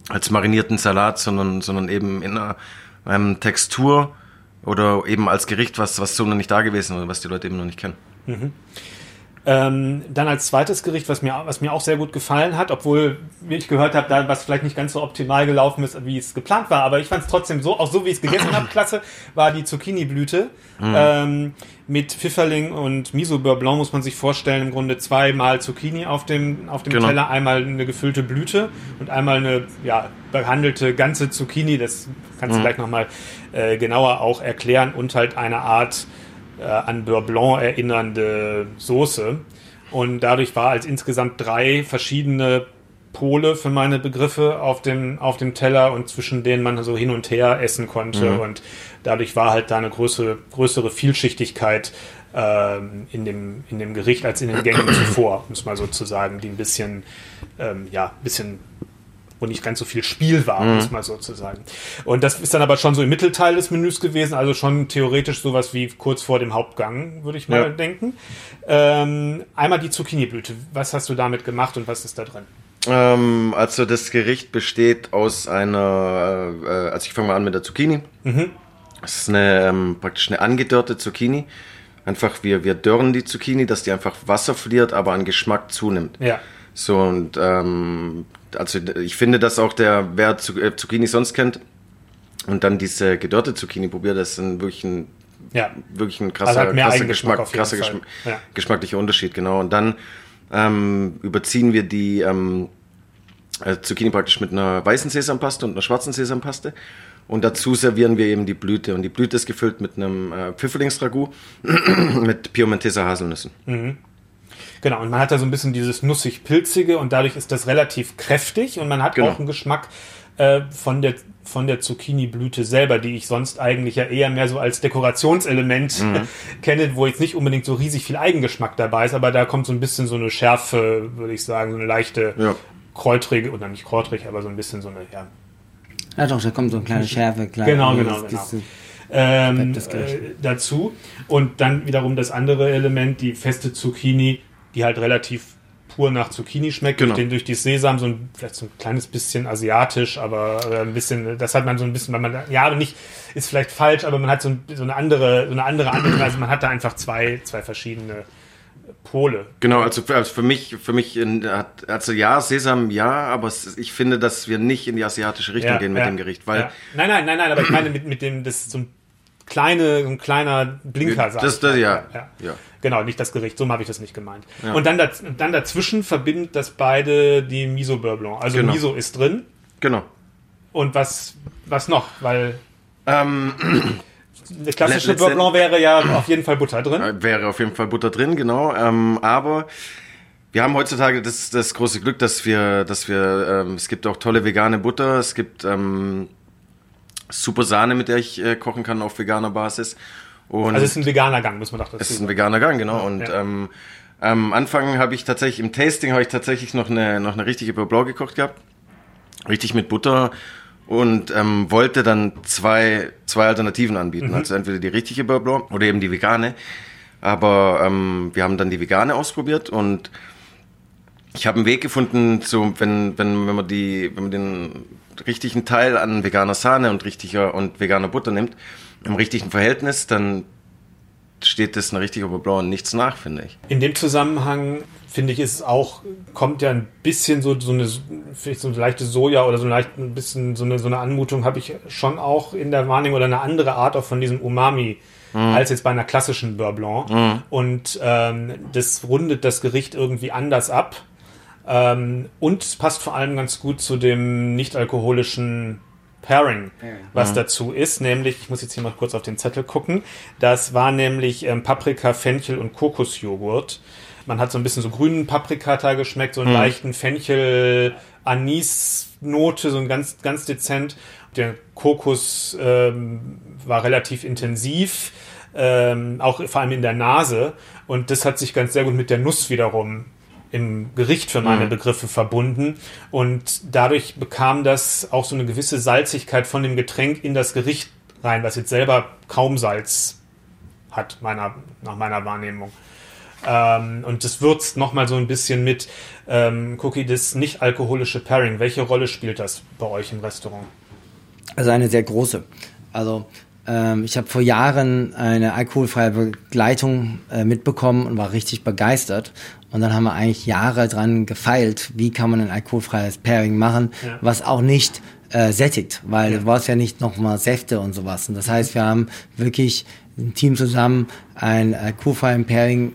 als marinierten Salat, sondern, sondern eben in einer ähm, Textur oder eben als Gericht, was, was so noch nicht da gewesen oder was die Leute eben noch nicht kennen. Ähm, dann als zweites Gericht, was mir, was mir auch sehr gut gefallen hat, obwohl, wie ich gehört habe, da was vielleicht nicht ganz so optimal gelaufen ist, wie es geplant war, aber ich fand es trotzdem so, auch so wie ich es gegessen habe, klasse, war die Zucchini-Blüte. Ähm, mit Pfifferling und Miso Beurre Blanc muss man sich vorstellen, im Grunde zweimal Zucchini auf dem, auf dem Genau. Teller, einmal eine gefüllte Blüte und einmal eine ja, behandelte ganze Zucchini, das kannst du gleich nochmal äh, genauer auch erklären und halt eine Art äh, an Beurre Blanc erinnernde Soße. Und dadurch war als insgesamt drei verschiedene Pole für meine Begriffe auf dem, auf dem Teller und zwischen denen man so hin und her essen konnte. Und dadurch war halt da eine größere, größere Vielschichtigkeit ähm, in, dem, in dem Gericht als in den Gängen zuvor, um es mal so zu sagen, die ein bisschen, ähm, ja, ein bisschen wo nicht ganz so viel Spiel war, muss man so zu sagen. Und das ist dann aber schon so im Mittelteil des Menüs gewesen, also schon theoretisch sowas wie kurz vor dem Hauptgang, würde ich mal Ja. denken. Ähm, einmal die Zucchini-Blüte. Was hast du damit gemacht und was ist da drin? Ähm, also das Gericht besteht aus einer, äh, also ich fange mal an mit der Zucchini. Es ist eine, ähm, praktisch eine angedörrte Zucchini. Einfach, wir, wir dörren die Zucchini, dass die einfach Wasser verliert, aber an Geschmack zunimmt. Ja. So und ähm, also ich finde, dass auch der, wer äh, Zucchini sonst kennt und dann diese gedörrte Zucchini probiert, das ist ein wirklich ein Ja. wirklich ein krasser, Also hat mehr krasser Geschmack, krasser. Geschmack, Ja. geschmacklicher Unterschied, genau. Und dann ähm, überziehen wir die ähm, äh, Zucchini praktisch mit einer weißen Sesampaste und einer schwarzen Sesampaste. Und dazu servieren wir eben die Blüte. Und die Blüte ist gefüllt mit einem äh, Pfifferlingsragout mit Piemonteser Haselnüssen. Genau, und man hat da so ein bisschen dieses nussig-pilzige und dadurch ist das relativ kräftig und man hat Genau. auch einen Geschmack äh, von der von der Zucchini-Blüte selber, die ich sonst eigentlich ja eher mehr so als Dekorationselement Mhm. kenne, wo jetzt nicht unbedingt so riesig viel Eigengeschmack dabei ist, aber da kommt so ein bisschen so eine Schärfe, würde ich sagen, so eine leichte Ja. kräutrige, oder nicht kräutrig, aber so ein bisschen so eine, ja, Ja doch, da kommt so eine kleine Schärfe. Klar. Genau, genau, Das- genau. das- ähm, äh, dazu. Und dann wiederum das andere Element, die feste Zucchini, die halt relativ pur nach Zucchini schmeckt, Genau. durch, den, durch die Sesam so ein, vielleicht so ein kleines bisschen asiatisch, aber äh, ein bisschen, das hat man so ein bisschen, weil man, ja, nicht, ist vielleicht falsch, aber man hat so, ein, so eine andere, so eine andere also man hat da einfach zwei, zwei verschiedene Pole. Genau, also für, also für mich, für mich in, hat, also ja, Sesam ja, aber ich finde, dass wir nicht in die asiatische Richtung gehen mit dem Gericht, weil ja. Nein, nein, nein, nein, aber ich meine mit, mit dem, das ist so ein kleine, ein kleiner Blinker, sag Das- das- ja, ja. ja. Genau, nicht das Gericht, so habe ich das nicht gemeint. Und dann, daz, dann dazwischen verbindet das beide die Miso Beurre Blanc. Also Genau. Miso ist drin. genau. Und was, was noch? Weil Ähm, eine klassische Beurre Blanc wäre ja auf jeden Fall Butter drin. Äh, Wäre auf jeden Fall Butter drin, genau. Ähm, aber wir haben heutzutage das, das große Glück, dass wir, dass wir, ähm, es gibt auch tolle vegane Butter, es gibt ähm, super Sahne, mit der ich äh, kochen kann auf veganer Basis. Und Also es ist ein veganer Gang, muss man doch dazu es ist ein sagen. veganer Gang, genau. Und Ja. ähm, am Anfang habe ich tatsächlich, im Tasting habe ich tatsächlich noch eine, noch eine richtige Beurre gekocht gehabt. Richtig mit Butter und ähm, wollte dann zwei, zwei Alternativen anbieten. Also entweder die richtige Beurre oder eben die vegane. Aber ähm, wir haben dann die vegane ausprobiert und ich habe einen Weg gefunden, so wenn, wenn, wenn man die, wenn man den richtigen Teil an veganer Sahne und richtiger und veganer Butter nimmt, im richtigen Verhältnis, dann steht das eine richtige Beurre Blanc nichts nach, finde ich. In dem Zusammenhang finde ich, ist es auch, kommt ja ein bisschen so, so eine, vielleicht so eine leichte Soja oder so ein leicht ein bisschen so eine, so eine Anmutung habe ich schon auch in der Wahrnehmung oder eine andere Art auch von diesem Umami als jetzt bei einer klassischen Beurre Blanc. Und ähm, das rundet das Gericht irgendwie anders ab. Ähm, und es passt vor allem ganz gut zu dem nicht-alkoholischen Pairing, was dazu ist, nämlich, ich muss jetzt hier mal kurz auf den Zettel gucken, das war nämlich ähm, Paprika, Fenchel und Kokosjoghurt. Man hat so ein bisschen so grünen Paprikata geschmeckt, so einen leichten Fenchel-Anis-Note, so ein ganz, ganz dezent. Der Kokos ähm, war relativ intensiv, ähm, auch vor allem in der Nase. Und das hat sich ganz sehr gut mit der Nuss wiederum im Gericht für meine Begriffe verbunden. Und dadurch bekam das auch so eine gewisse Salzigkeit von dem Getränk in das Gericht rein, was jetzt selber kaum Salz hat, meiner, nach meiner Wahrnehmung. Ähm, und das würzt nochmal so ein bisschen mit ähm, Cookie, das nicht alkoholische Pairing. Welche Rolle spielt das bei euch im Restaurant? Also eine sehr große. Also ich habe vor Jahren eine alkoholfreie Begleitung äh, mitbekommen und war richtig begeistert. Und dann haben wir eigentlich Jahre dran gefeilt, wie kann man ein alkoholfreies Pairing machen, Ja. was auch nicht äh, sättigt, weil du brauchst ja nicht nochmal Säfte und sowas. Und das heißt, wir haben wirklich ein Team zusammen ein alkoholfreien Pairing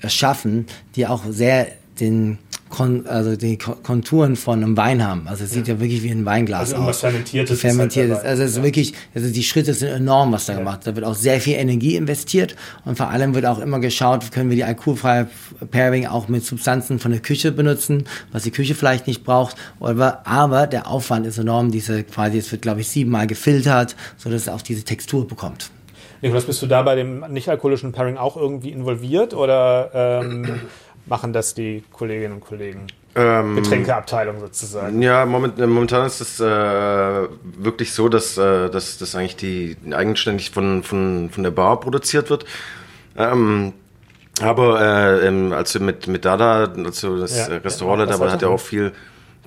erschaffen, die auch sehr den Kon also die Ko- Konturen von einem Wein haben. Also es sieht ja, wirklich wie ein Weinglas Also aus. Fermentiertes ist Fermentiertes. halt also es ist Ja. wirklich, also die Schritte sind enorm, was da gemacht wird. Da wird auch sehr viel Energie investiert und vor allem wird auch immer geschaut, können wir die alkoholfreie Pairing auch mit Substanzen von der Küche benutzen, was die Küche vielleicht nicht braucht. Aber, aber der Aufwand ist enorm. Diese quasi, es wird glaube ich siebenmal gefiltert, so dass es auch diese Textur bekommt. Nikolas, bist du da bei dem nicht-alkoholischen Pairing auch irgendwie involviert oder ähm, machen das die Kolleginnen und Kollegen? Ähm, Getränkeabteilung sozusagen. Ja, moment, äh, momentan ist es äh, wirklich so, dass, äh, dass das eigentlich die eigenständig von, von, von der Bar produziert wird. Ähm, aber äh, also mit, mit Dada, also das Ja, ja, Restaurant, was da hat hat er? ja auch viel,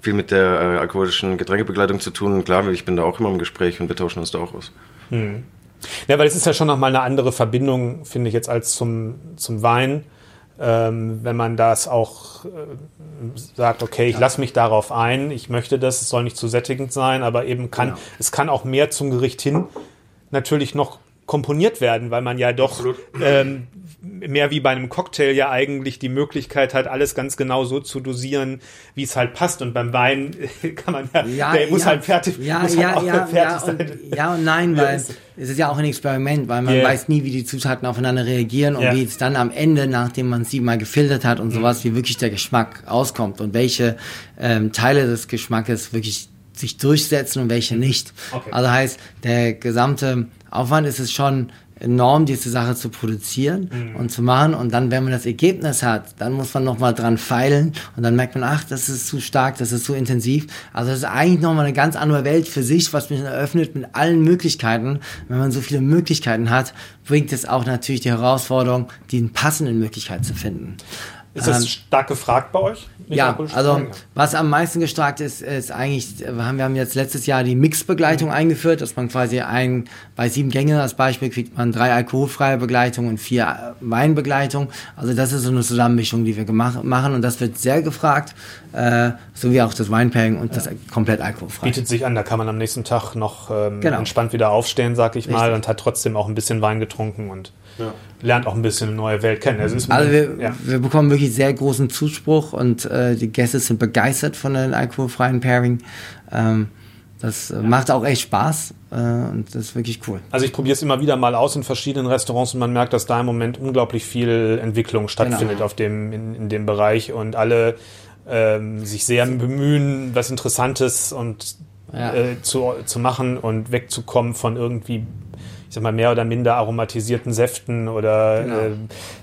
viel mit der äh, alkoholischen Getränkebegleitung zu tun. Und klar, ich bin da auch immer im Gespräch und wir tauschen uns da auch aus. Ja, weil es ist ja schon nochmal eine andere Verbindung, finde ich jetzt, als zum, zum Wein. Ähm, wenn man das auch äh, sagt, okay, ich lasse mich darauf ein, ich möchte das, es soll nicht zu sättigend sein, aber eben kann, Genau. es kann auch mehr zum Gericht hin natürlich noch komponiert werden, weil man ja doch ähm, mehr wie bei einem Cocktail ja eigentlich die Möglichkeit hat, alles ganz genau so zu dosieren, wie es halt passt. Und beim Wein kann man ja, der muss halt fertig, ja, muss ja, halt auch ja, fertig ja, sein. und, ja und nein, weil es ist ja auch ein Experiment, weil man Yeah. weiß nie, wie die Zutaten aufeinander reagieren und Ja. wie es dann am Ende, nachdem man sie mal gefiltert hat und Mhm. sowas, wie wirklich der Geschmack auskommt und welche ähm, Teile des Geschmackes wirklich sich durchsetzen und welche nicht. Okay. Also heißt, der gesamte Aufwand ist es schon enorm, diese Sache zu produzieren Mhm. und zu machen. Und dann, wenn man das Ergebnis hat, dann muss man nochmal dran feilen und dann merkt man, ach, das ist zu stark, das ist zu intensiv. Also das ist eigentlich nochmal eine ganz andere Welt für sich, was mich eröffnet mit allen Möglichkeiten. Wenn man so viele Möglichkeiten hat, bringt es auch natürlich die Herausforderung, die passenden Möglichkeit zu finden. Ist das ähm, stark gefragt bei euch? Ja, also was am meisten gestarkt ist, ist eigentlich, wir haben, wir haben jetzt letztes Jahr die Mixbegleitung mhm. eingeführt, dass man quasi ein, bei sieben Gängen als Beispiel kriegt man drei alkoholfreie Begleitungen und vier Weinbegleitungen. Also das ist so eine Zusammenmischung, die wir gemacht, machen und das wird sehr gefragt, äh, so wie auch das Weinpairing und ja. das komplett alkoholfrei. Bietet sich an, da kann man am nächsten Tag noch ähm, genau. entspannt wieder aufstehen, sag ich Richtig. mal, und hat trotzdem auch ein bisschen Wein getrunken und ja. lernt auch ein bisschen eine neue Welt kennen. Also, also wir, ja. wir, bekommen wirklich sehr großen Zuspruch und äh, die Gäste sind begeistert von den alkoholfreien Pairing. Ähm, das äh, macht auch echt Spaß äh, und das ist wirklich cool. Also ich probiere es immer wieder mal aus in verschiedenen Restaurants und man merkt, dass da im Moment unglaublich viel Entwicklung stattfindet genau. auf dem, in, in dem Bereich und alle ähm, sich sehr bemühen, was Interessantes und ja. äh, zu, zu machen und wegzukommen von irgendwie ich sag mal, mehr oder minder aromatisierten Säften oder genau. äh,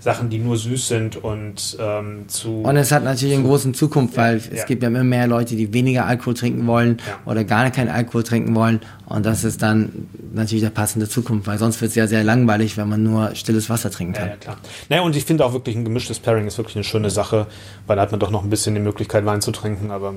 Sachen, die nur süß sind und ähm, zu. Und es hat natürlich einen großen Zukunft, weil ja, es ja. gibt ja immer mehr Leute, die weniger Alkohol trinken wollen ja. oder gar keinen Alkohol trinken wollen. Und das ist dann natürlich der passende Zukunft, weil sonst wird es ja sehr langweilig, wenn man nur stilles Wasser trinken kann. Ja, klar. Naja, und ich finde auch wirklich ein gemischtes Pairing ist wirklich eine schöne Sache, weil da hat man doch noch ein bisschen die Möglichkeit, Wein zu trinken, aber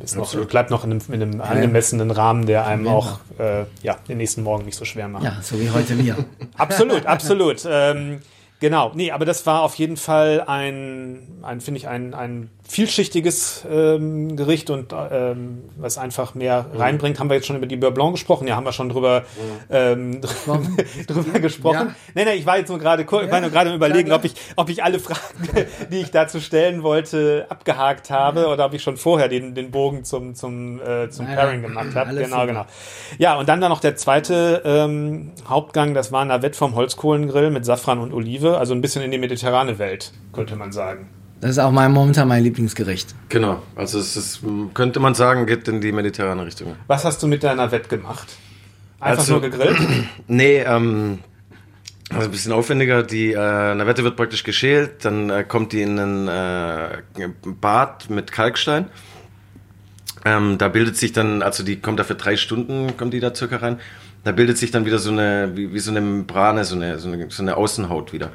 ist noch, bleibt noch in einem, in einem angemessenen Rahmen, der einem auch äh, ja, den nächsten Morgen nicht so schwer macht. Ja, so wie heute mir. absolut, absolut. Ähm, genau, nee, aber das war auf jeden Fall ein, ein finde ich, ein, ein vielschichtiges ähm, Gericht und ähm, was einfach mehr mhm. reinbringt. Haben wir jetzt schon über die Beurre Blanc gesprochen? Ja, haben wir schon drüber, mhm. ähm, drüber gesprochen. Ja. Nee, nee, ich war jetzt nur gerade ja, ich war nur gerade überlegen, ob ich, ob ich alle Fragen, die ich dazu stellen wollte, abgehakt habe oder ob ich schon vorher den, den Bogen zum, zum, äh, zum Nein, Pairing gemacht habe. Genau, super. genau. Ja, und dann da noch der zweite ähm, Hauptgang, das war Navette vom Holzkohlengrill mit Safran und Olive, also ein bisschen in die mediterrane Welt, könnte man sagen. Das ist auch mein, momentan mein Lieblingsgericht. Genau, also es ist, könnte man sagen, geht in die mediterrane Richtung. Was hast du mit deiner Wett gemacht? Einfach also, nur gegrillt? Nee, ähm, also ein bisschen aufwendiger. Die äh, Navette wird praktisch geschält, dann äh, kommt die in ein äh, Bad mit Kalkstein. Ähm, da bildet sich dann, also die kommt da für drei Stunden, kommt die da circa rein. Da bildet sich dann wieder so eine, wie, wie so eine Membrane, so eine, so eine, so eine Außenhaut wieder.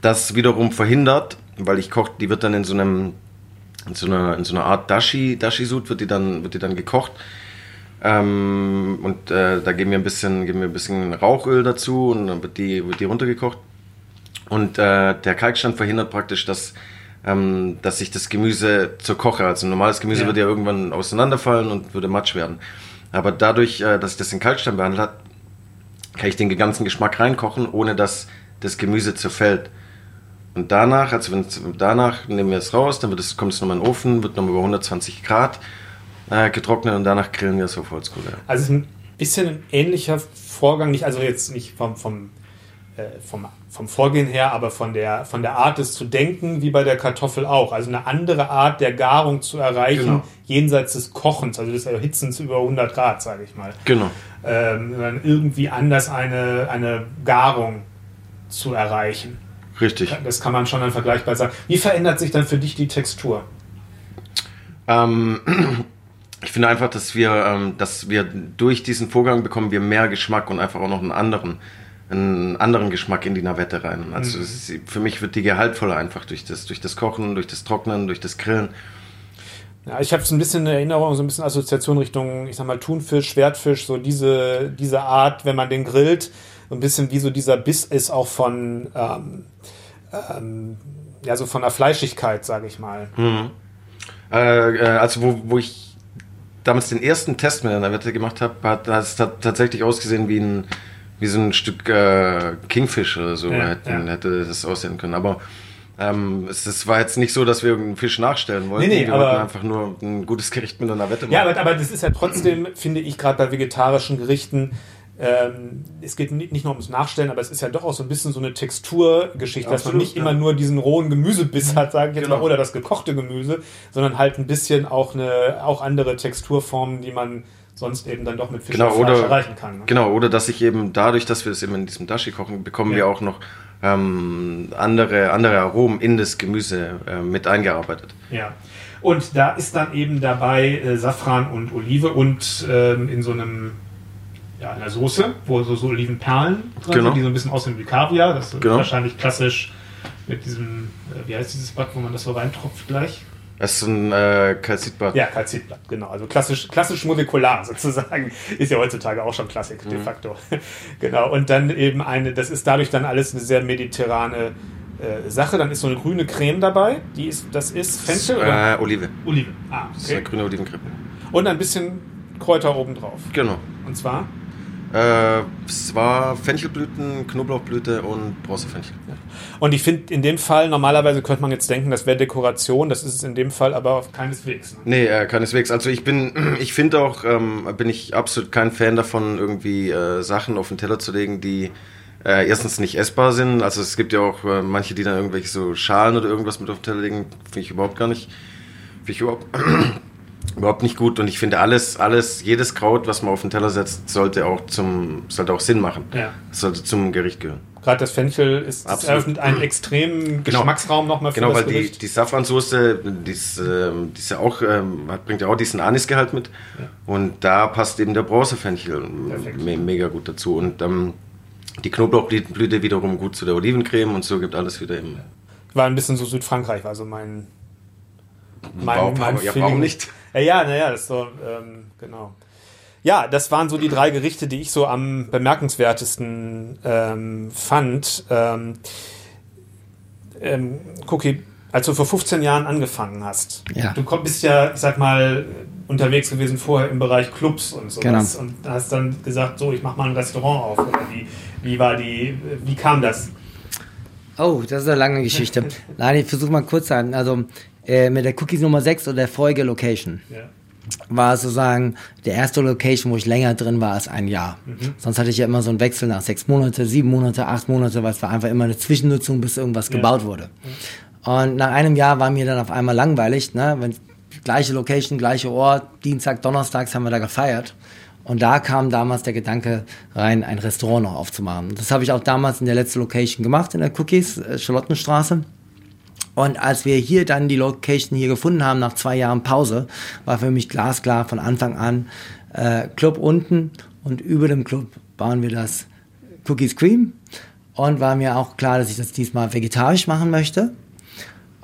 Das wiederum verhindert, weil ich koche, die wird dann in so einem, in so einer, in so einer Art Dashi, Dashi-Sud wird die dann, wird die dann gekocht. Ähm, und äh, da geben wir ein bisschen, geben wir ein bisschen Rauchöl dazu und dann wird die, wird die runtergekocht. Und äh, der Kalkstand verhindert praktisch, dass, ähm, dass sich das Gemüse zur Koche, also normales Gemüse ja. würde ja irgendwann auseinanderfallen und würde matsch werden. Aber dadurch, äh, dass ich das in Kalkstein behandelt habe, kann ich den ganzen Geschmack reinkochen, ohne dass das Gemüse zerfällt. Und danach, also wenn danach nehmen wir es raus, dann wird es, kommt es nochmal in den Ofen, wird nochmal über 120 Grad äh, getrocknet und danach grillen wir es auf Holzkohle. Also es ist ein bisschen ein ähnlicher Vorgang, nicht also jetzt nicht vom, vom, äh, vom, vom Vorgehen her, aber von der, von der Art des zu denken, wie bei der Kartoffel auch. Also eine andere Art der Garung zu erreichen, genau. jenseits des Kochens, also des Erhitzens über 100 Grad, sage ich mal. Genau. Ähm, dann irgendwie anders eine, eine Garung zu erreichen. Richtig. Das kann man schon dann vergleichbar sagen. Wie verändert sich dann für dich die Textur? Ähm, ich finde einfach, dass wir, ähm, dass wir durch diesen Vorgang bekommen wir mehr Geschmack und einfach auch noch einen anderen, einen anderen Geschmack in die Navette rein. Also mhm. ist, für mich wird die gehaltvoller einfach durch das, durch das Kochen, durch das Trocknen, durch das Grillen. Ja, ich habe so ein bisschen eine Erinnerung, so ein bisschen Assoziation Richtung, ich sag mal, Thunfisch, Schwertfisch, so diese, diese Art, wenn man den grillt, ein bisschen wie so dieser Biss ist auch von, ähm, ähm, ja, so von der Fleischigkeit, sage ich mal. Mhm. Äh, äh, also wo, wo ich damals den ersten Test mit einer Wette gemacht habe, hat das tatsächlich ausgesehen wie ein wie so ein Stück äh, Kingfish oder so ja, hätten, ja. hätte das aussehen können. Aber ähm, es, es, war jetzt nicht so, dass wir irgendeinen Fisch nachstellen wollten. Nee, nee, wir aber, wollten einfach nur ein gutes Gericht mit einer Wette machen. Ja, aber, aber das ist ja trotzdem, finde ich, gerade bei vegetarischen Gerichten ähm, es geht nicht nur ums Nachstellen, aber es ist ja doch auch so ein bisschen so eine Texturgeschichte, dass man nicht ja. immer nur diesen rohen Gemüsebiss hat, sage ich jetzt genau. mal, oder das gekochte Gemüse, sondern halt ein bisschen auch eine auch andere Texturformen, die man sonst eben dann doch mit Fisch genau, oder, erreichen kann. Ne? Genau, oder dass ich eben dadurch, dass wir es eben in diesem Dashi kochen, bekommen ja. wir auch noch ähm, andere, andere Aromen in das Gemüse äh, mit eingearbeitet. Ja. Und da ist dann eben dabei äh, Safran und Olive und ähm, in so einem ja, in der Soße, wo so, so Olivenperlen drin genau. sind, die so ein bisschen aussehen wie Kaviar. Das ist genau. wahrscheinlich klassisch Mit diesem, äh, wie heißt dieses Bad, wo man das so reintropft gleich? Das ist ein äh, Kalzitbad. Ja, Kalzitbad, genau. Also klassisch, klassisch molekular sozusagen. Ist ja heutzutage auch schon Klassik, mhm. de facto. genau. Und dann eben eine, das ist dadurch dann alles eine sehr mediterrane äh, Sache. Dann ist so eine grüne Creme dabei. Die ist, das ist Fenchel oder? Äh, Olive. Olive. Ah, okay. Das ist eine grüne Olivencreme. Und ein bisschen Kräuter obendrauf. Genau. Und zwar? Äh, es war Fenchelblüten, Knoblauchblüte und Bronzefenchel. Ja. Und ich finde, in dem Fall, normalerweise könnte man jetzt denken, das wäre Dekoration, das ist es in dem Fall aber keineswegs. Ne? Nee, äh, keineswegs. Also ich bin, ich finde auch, ähm, bin ich absolut kein Fan davon, irgendwie äh, Sachen auf den Teller zu legen, die äh, erstens nicht essbar sind. Also es gibt ja auch äh, manche, die dann irgendwelche so Schalen oder irgendwas mit auf den Teller legen, finde ich überhaupt gar nicht. Finde ich überhaupt überhaupt nicht gut. Und ich finde alles, alles, jedes Kraut, was man auf den Teller setzt, sollte auch zum, sollte auch Sinn machen. Ja. sollte zum Gericht gehören. Gerade das Fenchel ist das eröffnet einen extremen genau. Geschmacksraum nochmal für genau, das weil Gericht. die, die Safransoße, die ist, äh, die ist ja auch, äh, bringt ja auch diesen Anisgehalt mit. Ja. Und da passt eben der Bronzefenchel me mega gut dazu. Und ähm, die Knoblauchblüte wiederum gut zu der Olivencreme und so gibt alles wieder eben. War ein bisschen so Südfrankreich, also mein mein, warum, mein ja, warum nicht? Ja, ja, naja, das ist so, ähm, genau. Ja, das waren so die drei Gerichte, die ich so am bemerkenswertesten ähm, fand. Ähm, ähm, Cookie, als du vor 15 Jahren angefangen hast, ja. du bist ja, ich sag mal, unterwegs gewesen vorher im Bereich Clubs und sowas genau. und hast dann gesagt, so, ich mach mal ein Restaurant auf. Oder wie, wie war die, wie kam das? Oh, das ist eine lange Geschichte. Nein, ich versuche mal kurz zu sagen. Also äh, mit der Cookies Nummer 6 oder der Folge Location. Ja. War sozusagen der erste Location, wo ich länger drin war als ein Jahr. Mhm. Sonst hatte ich ja immer so einen Wechsel nach sechs Monate, sieben Monate, acht Monate, weil es war einfach immer eine Zwischennutzung, bis irgendwas ja. gebaut wurde. Mhm. Und nach einem Jahr war mir dann auf einmal langweilig, ne? Wenn, gleiche Location, gleiche Ort, Dienstag, Donnerstags haben wir da gefeiert. Und da kam damals der Gedanke rein, ein Restaurant noch aufzumachen. Das habe ich auch damals in der letzten Location gemacht, in der Cookies, äh, Charlottenstraße. Und als wir hier dann die Location hier gefunden haben, nach zwei Jahren Pause, war für mich glasklar von Anfang an äh, Club unten und über dem Club bauen wir das Cookies Cream. Und war mir auch klar, dass ich das diesmal vegetarisch machen möchte.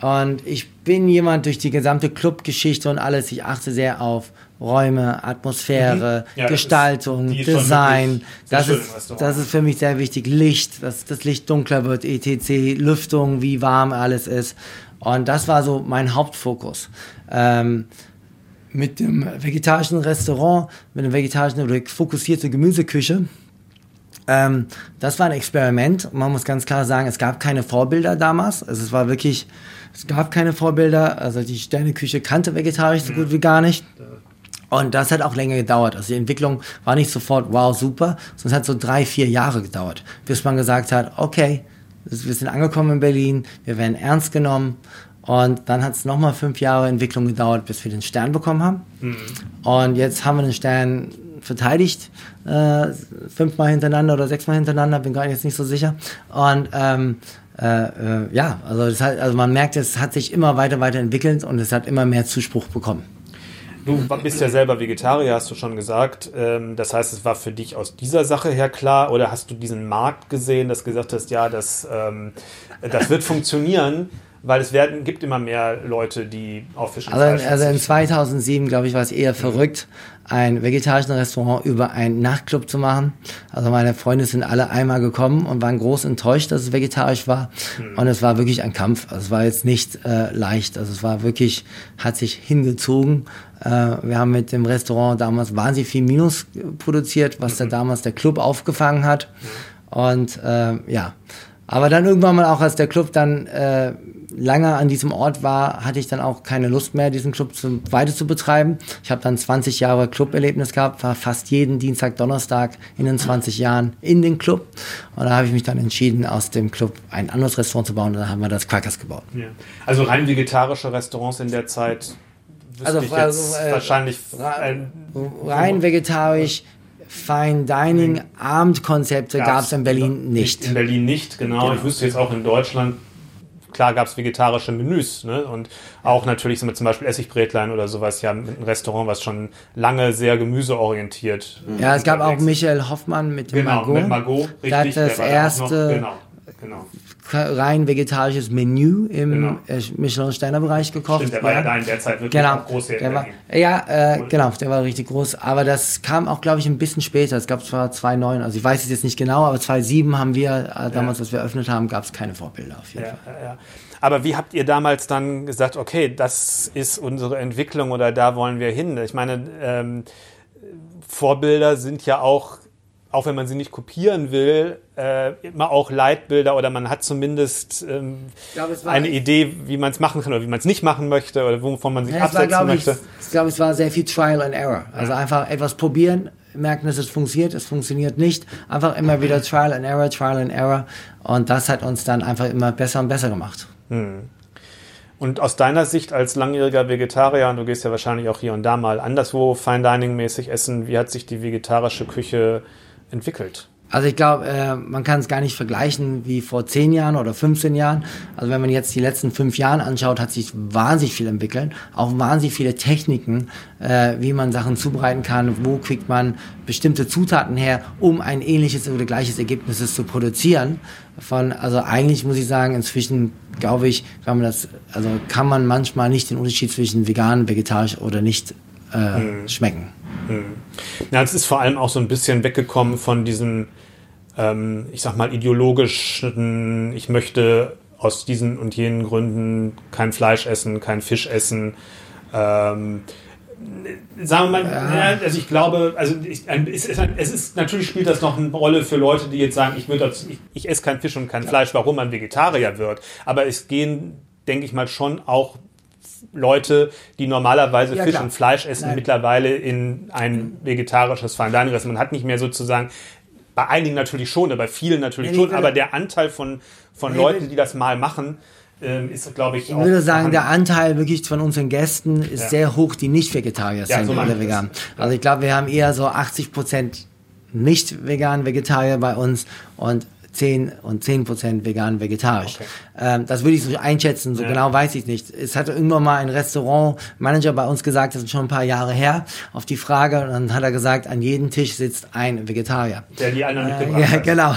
Und ich bin jemand durch die gesamte Clubgeschichte und alles, ich achte sehr auf Räume, Atmosphäre, mhm. ja, Gestaltung, ist, Design. Das ist, das ist für mich sehr wichtig. Licht, dass das Licht dunkler wird, etc., Lüftung, wie warm alles ist. Und das war so mein Hauptfokus. Ähm, mit dem vegetarischen Restaurant, mit dem vegetarischen oder fokussierte Gemüseküche, ähm, das war ein Experiment. Man muss ganz klar sagen, es gab keine Vorbilder damals. Also es war wirklich, es gab keine Vorbilder. Also die Sterneküche kannte vegetarisch so gut wie gar nicht. Und das hat auch länger gedauert. Also die Entwicklung war nicht sofort, wow, super, sondern es hat so drei, vier Jahre gedauert, bis man gesagt hat, okay, wir sind angekommen in Berlin, wir werden ernst genommen. Und dann hat es nochmal fünf Jahre Entwicklung gedauert, bis wir den Stern bekommen haben. Mhm. Und jetzt haben wir den Stern verteidigt, äh, fünfmal hintereinander oder sechsmal hintereinander, bin gar jetzt nicht so sicher. Und ähm, äh, äh, ja, also, hat, also man merkt, es hat sich immer weiter, weiter entwickelt und es hat immer mehr Zuspruch bekommen. Du bist ja selber Vegetarier, hast du schon gesagt. Ähm, das heißt, es war für dich aus dieser Sache her klar oder hast du diesen Markt gesehen, dass gesagt hast, ja, das, ähm, das wird funktionieren? Weil es werden, gibt immer mehr Leute, die auf Fisch und also, Fleisch Also in 2007, glaube ich, war es eher verrückt, ein vegetarisches Restaurant über einen Nachtclub zu machen. Also meine Freunde sind alle einmal gekommen und waren groß enttäuscht, dass es vegetarisch war. Mhm. Und es war wirklich ein Kampf. Also es war jetzt nicht äh, leicht. Also es war wirklich, hat sich hingezogen. Äh, wir haben mit dem Restaurant damals wahnsinnig viel Minus produziert, was mhm. da damals der Club aufgefangen hat. Mhm. Und äh, ja, aber dann irgendwann mal auch, als der Club dann äh, lange an diesem Ort war, hatte ich dann auch keine Lust mehr, diesen Club zu, weiter zu betreiben. Ich habe dann 20 Jahre Club-Erlebnis gehabt, war fast jeden Dienstag, Donnerstag in den 20 Jahren in den Club. Und da habe ich mich dann entschieden, aus dem Club ein anderes Restaurant zu bauen. Und dann haben wir das Crackers gebaut. Ja. Also rein vegetarische Restaurants in der Zeit also, also äh, wahrscheinlich rein, rein vegetarisch Fine Dining Abendkonzepte gab es in Berlin nicht. In Berlin nicht, genau. genau. Ich wüsste jetzt auch in Deutschland, klar gab es vegetarische Menüs ne? und auch natürlich sind wir zum Beispiel Essigbrätlein oder sowas ja ein Restaurant, was schon lange sehr gemüseorientiert. Ja, es gab auch Michael Hoffmann mit dem genau, Margot. Mit Margot, richtig. Das, das erste. Noch, genau, genau. Rein vegetarisches Menü im genau. Äh, Michelin-Sterner-Bereich gekocht. Stimmt, der war ja, da in der Zeit wirklich genau. auch groß der war, Ja, äh, cool. genau, der war richtig groß. Aber das kam auch, glaube ich, ein bisschen später. Es gab zwar 2009, also ich weiß es jetzt nicht genau, aber 2007 haben wir, äh, damals, ja. als wir eröffnet haben, gab es keine Vorbilder auf jeden ja, Fall. Ja, aber wie habt ihr damals dann gesagt, okay, das ist unsere Entwicklung oder da wollen wir hin? Ich meine, ähm, Vorbilder sind ja auch auch wenn man sie nicht kopieren will, äh, immer auch Leitbilder oder man hat zumindest ähm, glaube, eine Idee, wie man es machen kann oder wie man es nicht machen möchte oder wovon man sich ja, absetzen war, möchte. Ich, ich glaube, es war sehr viel Trial and Error. Also ja. einfach etwas probieren, merken, dass es funktioniert, es funktioniert nicht. Einfach immer wieder Trial and Error, Trial and Error. Und das hat uns dann einfach immer besser und besser gemacht. Hm. Und aus deiner Sicht als langjähriger Vegetarier, und du gehst ja wahrscheinlich auch hier und da mal anderswo Fine Dining mäßig essen, wie hat sich die vegetarische Küche entwickelt? Also ich glaube, äh, man kann es gar nicht vergleichen wie vor 10 Jahren oder 15 Jahren. Also wenn man jetzt die letzten fünf Jahre anschaut, hat sich wahnsinnig viel entwickelt. Auch wahnsinnig viele Techniken, äh, wie man Sachen zubereiten kann, wo kriegt man bestimmte Zutaten her, um ein ähnliches oder gleiches Ergebnis zu produzieren. Von, also eigentlich muss ich sagen, inzwischen glaube ich, kann man das, also kann man manchmal nicht den Unterschied zwischen vegan, vegetarisch oder nicht äh, hm. schmecken. Hm. Ja, es ist vor allem auch so ein bisschen weggekommen von diesem, ähm, ich sag mal, ideologischen, ich möchte aus diesen und jenen Gründen kein Fleisch essen, kein Fisch essen. Ähm, sagen wir mal, ja. also ich glaube, also ich, es, ist, es ist natürlich spielt das noch eine Rolle für Leute, die jetzt sagen, ich, würde, ich, ich esse kein Fisch und kein Fleisch, warum man Vegetarier wird. Aber es gehen, denke ich mal, schon auch Leute, die normalerweise ja, Fisch klar. und Fleisch essen, Nein. mittlerweile in ein vegetarisches Dining Restaurant. Man hat nicht mehr sozusagen bei einigen natürlich schon, bei vielen natürlich ja, schon, aber der Anteil von, von nee, Leuten, die das mal machen, ähm, ist, glaube ich, Ich würde sagen, der Anteil wirklich von unseren Gästen ist ja. sehr hoch, die nicht Vegetarier sind ja, so oder vegan. Also ich glaube, wir haben eher so 80 Prozent nicht vegan Vegetarier bei uns und 10 und 10 Prozent vegan, vegetarisch. Okay. Ähm, das würde ich so einschätzen, so ja. genau weiß ich nicht. Es hat irgendwann mal ein Restaurantmanager bei uns gesagt, das ist schon ein paar Jahre her, auf die Frage, und dann hat er gesagt, an jedem Tisch sitzt ein Vegetarier. Der die anderen äh, mitgebracht Ja, genau.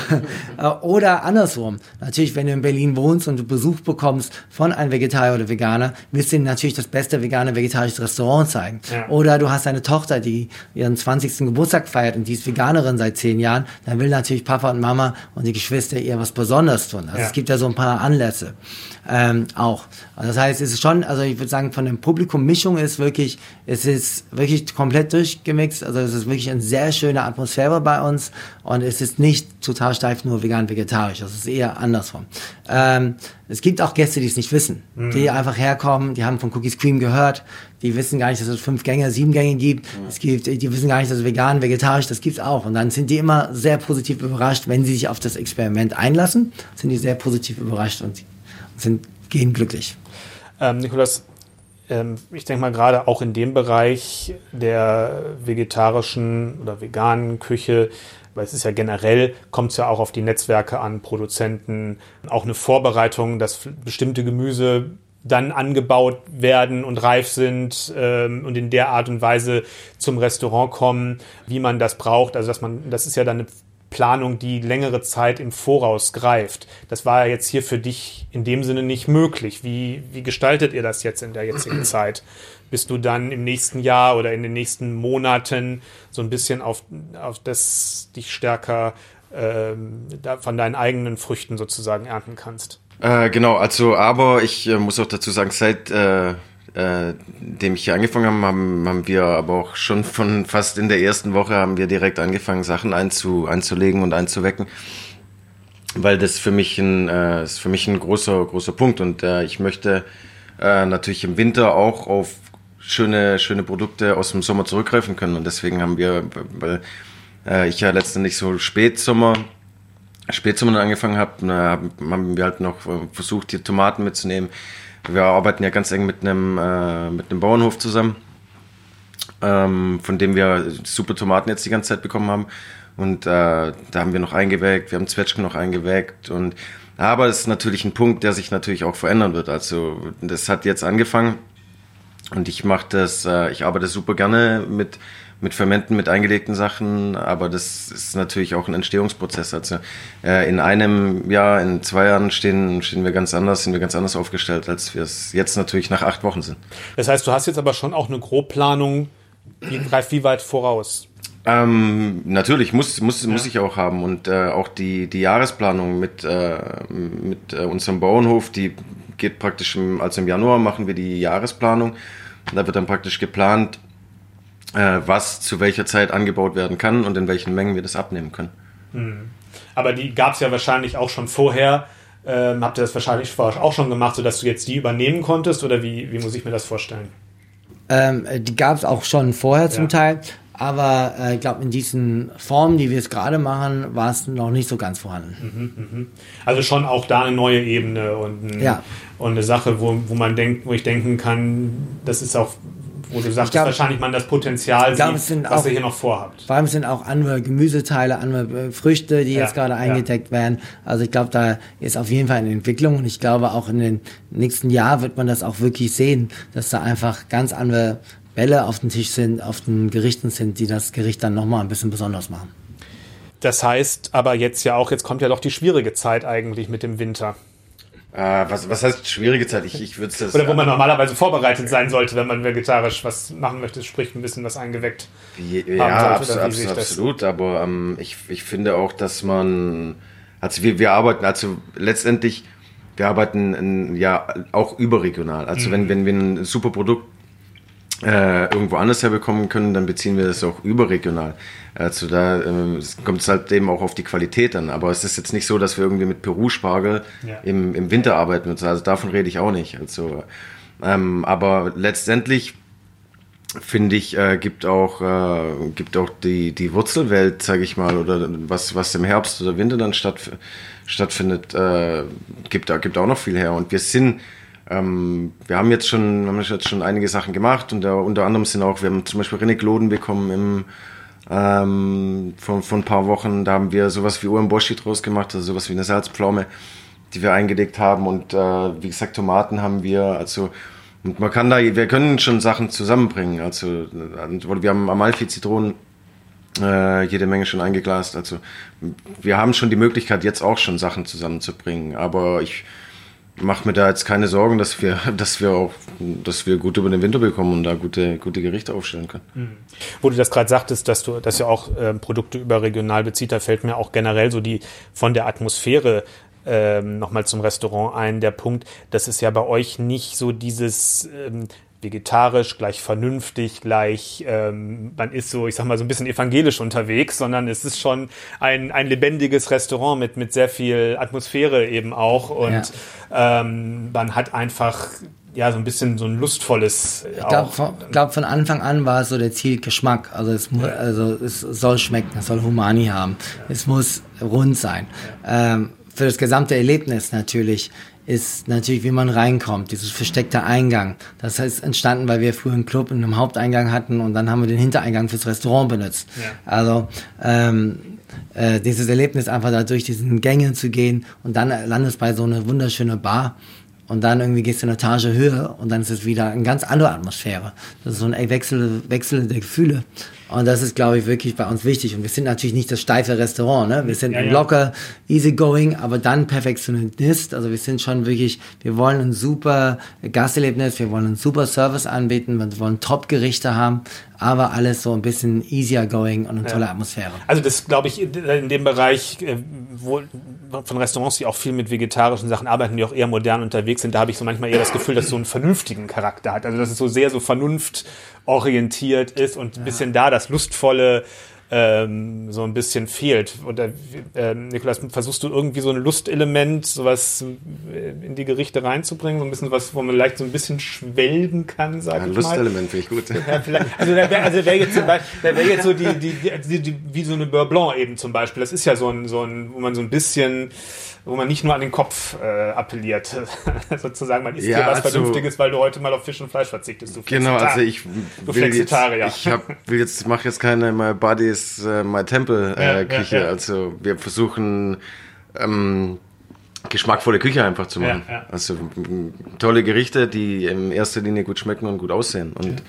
Äh, oder andersrum. Natürlich, wenn du in Berlin wohnst und du Besuch bekommst von einem Vegetarier oder Veganer, willst du ihm natürlich das beste vegane, vegetarische Restaurant zeigen. Ja. Oder du hast eine Tochter, die ihren 20. Geburtstag feiert und die ist Veganerin seit zehn Jahren, dann will natürlich Papa und Mama und die Geschwister ihr was Besonderes tun. Also ja. es gibt ja so ein paar Anlässe ähm, auch. Also das heißt, es ist schon, also ich würde sagen, von der Publikum-Mischung ist wirklich, es ist wirklich komplett durchgemixt. Also es ist wirklich eine sehr schöne Atmosphäre bei uns und es ist nicht total steif nur vegan-vegetarisch. Das ist eher andersrum. Ähm, es gibt auch Gäste, die es nicht wissen, mhm. die einfach herkommen, die haben von Cookies Cream gehört, die wissen gar nicht, dass es fünf Gänge, sieben Gänge gibt. Mhm. Es gibt, die wissen gar nicht, dass es vegan, vegetarisch, das gibt's auch. Und dann sind die immer sehr positiv überrascht, wenn sie sich auf das Experiment einlassen, sind die sehr positiv überrascht und sind, gehen glücklich. Ähm, Nikolas, ähm, ich denke mal gerade auch in dem Bereich der vegetarischen oder veganen Küche weil es ist ja generell, kommt es ja auch auf die Netzwerke an, Produzenten, auch eine Vorbereitung, dass bestimmte Gemüse dann angebaut werden und reif sind ähm, und in der Art und Weise zum Restaurant kommen, wie man das braucht. Also dass man, das ist ja dann eine Planung, die längere Zeit im Voraus greift. Das war ja jetzt hier für dich in dem Sinne nicht möglich. Wie, wie gestaltet ihr das jetzt in der jetzigen Zeit? bist du dann im nächsten Jahr oder in den nächsten Monaten so ein bisschen auf, auf das dich stärker ähm, von deinen eigenen Früchten sozusagen ernten kannst. Äh, genau, also aber ich äh, muss auch dazu sagen, seit äh, äh, dem ich hier angefangen habe, haben, haben wir aber auch schon von fast in der ersten Woche haben wir direkt angefangen, Sachen einzu, einzulegen und einzuwecken. Weil das für mich ein, äh, ist für mich ein großer, großer Punkt. Und äh, ich möchte äh, natürlich im Winter auch auf schöne, schöne Produkte aus dem Sommer zurückgreifen können. Und deswegen haben wir, weil äh, ich ja letztendlich so Spätsommer, Spätsommer angefangen habe, haben wir halt noch äh, versucht, die Tomaten mitzunehmen. Wir arbeiten ja ganz eng mit einem, äh, mit einem Bauernhof zusammen, ähm, von dem wir super Tomaten jetzt die ganze Zeit bekommen haben. Und äh, da haben wir noch eingewägt, wir haben Zwetschgen noch eingewägt und aber es ist natürlich ein Punkt, der sich natürlich auch verändern wird. Also das hat jetzt angefangen Und ich mache das, äh, ich arbeite super gerne mit mit Fermenten, mit eingelegten Sachen, aber das ist natürlich auch ein Entstehungsprozess. Also äh, in einem Jahr, in zwei Jahren stehen, stehen wir ganz anders, sind wir ganz anders aufgestellt, als wir es jetzt natürlich nach acht Wochen sind. Das heißt, du hast jetzt aber schon auch eine Grobplanung, die greift wie weit voraus? Ähm, natürlich, muss, muss, ja. muss ich auch haben. Und äh, auch die, die Jahresplanung mit, äh, mit äh, unserem Bauernhof, die geht praktisch, im, also im Januar machen wir die Jahresplanung. Da wird dann praktisch geplant, was zu welcher Zeit angebaut werden kann und in welchen Mengen wir das abnehmen können. Mhm. Aber die gab es ja wahrscheinlich auch schon vorher. Ähm, habt ihr das wahrscheinlich vorher auch schon gemacht, sodass du jetzt die übernehmen konntest? Oder wie, wie muss ich mir das vorstellen? Ähm, die gab es auch schon vorher zum ja. Teil. Aber äh, ich glaube, in diesen Formen, die wir jetzt gerade machen, war es noch nicht so ganz vorhanden. Mhm, mh. Also schon auch da eine neue Ebene und, ein, ja. und eine Sache, wo, wo man denkt, wo ich denken kann, das ist auch wo du sagst, glaub, wahrscheinlich man das Potenzial glaub, sieht, was auch, ihr hier noch vorhabt. Vor allem sind auch andere Gemüseteile, andere äh, Früchte, die ja, jetzt gerade eingedeckt ja. werden. Also ich glaube, da ist auf jeden Fall eine Entwicklung und ich glaube auch in den nächsten Jahren wird man das auch wirklich sehen, dass da einfach ganz andere Bälle auf dem Tisch sind, auf den Gerichten sind, die das Gericht dann nochmal ein bisschen besonders machen. Das heißt aber jetzt ja auch, jetzt kommt ja doch die schwierige Zeit eigentlich mit dem Winter. Äh, was, was heißt schwierige Zeit? Ich, ich würde das. Oder wo man normalerweise vorbereitet sein sollte, wenn man vegetarisch was machen möchte, sprich ein bisschen was eingeweckt. Wie, ja, abs abs absolut. Aber ähm, ich, ich finde auch, dass man. Also wir, wir arbeiten, also letztendlich, wir arbeiten ja auch überregional. Also mhm. wenn, wenn wir ein super Produkt äh, irgendwo anders herbekommen können, dann beziehen wir das auch überregional. Also da äh, kommt es halt eben auch auf die Qualität an. Aber es ist jetzt nicht so, dass wir irgendwie mit Peru-Spargel ja. im, im Winter arbeiten. Also davon rede ich auch nicht. Also, ähm, aber letztendlich finde ich, äh, gibt auch, äh, gibt auch die, die Wurzelwelt, sage ich mal, oder was, was im Herbst oder Winter dann statt, stattfindet, äh, gibt, gibt auch noch viel her. Und wir sind ähm, wir haben jetzt schon, haben jetzt schon einige Sachen gemacht und da, unter anderem sind auch, wir haben zum Beispiel Renegloden bekommen im, ähm, von, von ein paar Wochen. Da haben wir sowas wie Uemboshi draus gemacht, also sowas wie eine Salzpflaume, die wir eingelegt haben. Und äh, wie gesagt, Tomaten haben wir, also und man kann da, wir können schon Sachen zusammenbringen. Also wir haben Amalfi-Zitronen äh, jede Menge schon eingeglast. Also wir haben schon die Möglichkeit, jetzt auch schon Sachen zusammenzubringen. Aber ich mache mir da jetzt keine Sorgen, dass wir, dass wir auch, dass wir gut über den Winter bekommen und da gute, gute Gerichte aufstellen können. Mhm. Wo du das gerade sagtest, dass du, dass ihr auch äh, Produkte überregional bezieht, da fällt mir auch generell so die von der Atmosphäre ähm, nochmal zum Restaurant ein, der Punkt, dass es ja bei euch nicht so dieses ähm, vegetarisch, gleich vernünftig, gleich, ähm, man ist so, ich sag mal, so ein bisschen evangelisch unterwegs, sondern es ist schon ein, ein lebendiges Restaurant mit, mit sehr viel Atmosphäre eben auch und ja. ähm, man hat einfach ja, so ein bisschen so ein lustvolles. Ich glaube, von, glaub, von Anfang an war es so der Ziel Geschmack. Also es, muss, also es soll schmecken, es soll Humani haben. Es muss rund sein. Ähm, für das gesamte Erlebnis natürlich ist natürlich, wie man reinkommt, dieses versteckte Eingang. Das ist entstanden, weil wir früher einen Club in einem Haupteingang hatten und dann haben wir den Hintereingang fürs Restaurant benutzt. Ja. Also ähm, äh, dieses Erlebnis einfach da durch diesen Gänge zu gehen und dann landest bei so einer wunderschönen Bar und dann irgendwie gehst du eine Etage höher und dann ist es wieder eine ganz andere Atmosphäre. Das ist so ein Wechsel, Wechsel der Gefühle. Und das ist, glaube ich, wirklich bei uns wichtig. Und wir sind natürlich nicht das steife Restaurant, ne? Wir sind ja, ja. locker, easygoing, aber dann Perfektionist. Also wir sind schon wirklich, wir wollen ein super Gasterlebnis, wir wollen einen super Service anbieten, wir wollen Top-Gerichte haben, aber alles so ein bisschen easier going und eine tolle ja. Atmosphäre. Also das glaube ich in dem Bereich, äh, wo von Restaurants, die auch viel mit vegetarischen Sachen arbeiten, die auch eher modern unterwegs sind, da habe ich so manchmal eher das Gefühl, dass es so einen vernünftigen Charakter hat. Also dass es so sehr so vernunftorientiert ist und ein bisschen da das lustvolle ähm, so ein bisschen fehlt. Oder äh, Nikolas, versuchst du irgendwie so ein Lustelement, sowas äh, in die Gerichte reinzubringen, so ein bisschen was, wo man vielleicht so ein bisschen schwelgen kann, sag ja, ich Lustelement finde ich gut. Ja, also da wäre also wär jetzt zum Beispiel, da wäre jetzt so die, die, die, die, wie so eine Beurre Blanc eben zum Beispiel. Das ist ja so ein, so ein, wo man so ein bisschen wo man nicht nur an den Kopf äh, appelliert, sozusagen, man isst ja, hier was also, Vernünftiges, weil du heute mal auf Fisch und Fleisch verzichtest. Du genau, also ich du will jetzt, ich hab, will jetzt, mache jetzt keine My Bodies, uh, My Temple äh, ja, Küche. Ja, also wir versuchen ähm, geschmackvolle Küche einfach zu machen. Also tolle Gerichte, die in erster Linie gut schmecken und gut aussehen und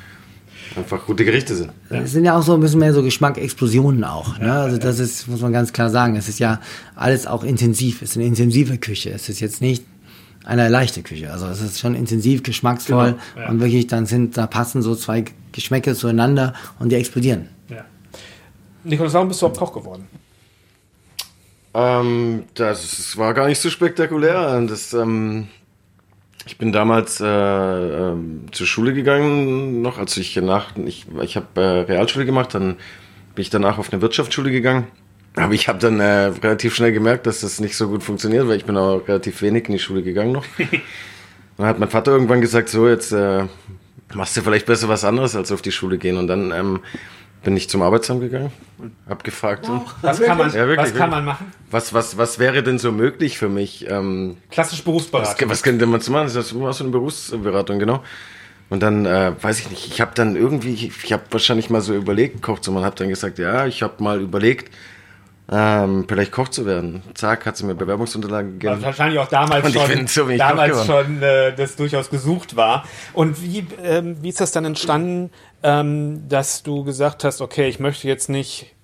einfach gute Gerichte sind. Es sind ja auch so ein bisschen mehr so Geschmackexplosionen auch. Ne? Also das ist, muss man ganz klar sagen. Es ist ja alles auch intensiv. Es ist eine intensive Küche. Es ist jetzt nicht eine leichte Küche. Also es ist schon intensiv, geschmacksvoll Genau, ja. und wirklich dann sind, da passen so zwei Geschmäcke zueinander und die explodieren. Ja. Nikolaus, warum bist du überhaupt Koch geworden? Ähm, das war gar nicht so spektakulär. Das, ähm, ich bin damals äh, ähm, zur Schule gegangen, noch als ich nach, ich, ich habe äh, Realschule gemacht, dann bin ich danach auf eine Wirtschaftsschule gegangen. Aber ich habe dann äh, relativ schnell gemerkt, dass das nicht so gut funktioniert, weil ich bin auch relativ wenig in die Schule gegangen noch. dann hat mein Vater irgendwann gesagt, so jetzt äh, machst du vielleicht besser was anderes als auf die Schule gehen. Und dann ähm, bin ich zum Arbeitsamt gegangen, habe gefragt, so, Was kann man, Ja, wirklich, was kann wirklich. man machen? was, was, was wäre denn so möglich für mich? Ähm, Klassisch was, Berufsberatung. was könnte man zu machen? Das ist so eine Berufsberatung, genau. Und dann, äh, weiß ich nicht, ich habe dann irgendwie, ich, habe wahrscheinlich mal so überlegt, Koch zu machen, habe dann gesagt, ja, ich habe mal überlegt, ähm, vielleicht Koch zu werden. Zack, hat sie mir Bewerbungsunterlagen gegeben. Wahrscheinlich auch damals Und schon, so damals schon äh, das durchaus gesucht war. Und wie, ähm, wie ist das dann entstanden, ähm, dass du gesagt hast, okay, ich möchte jetzt nicht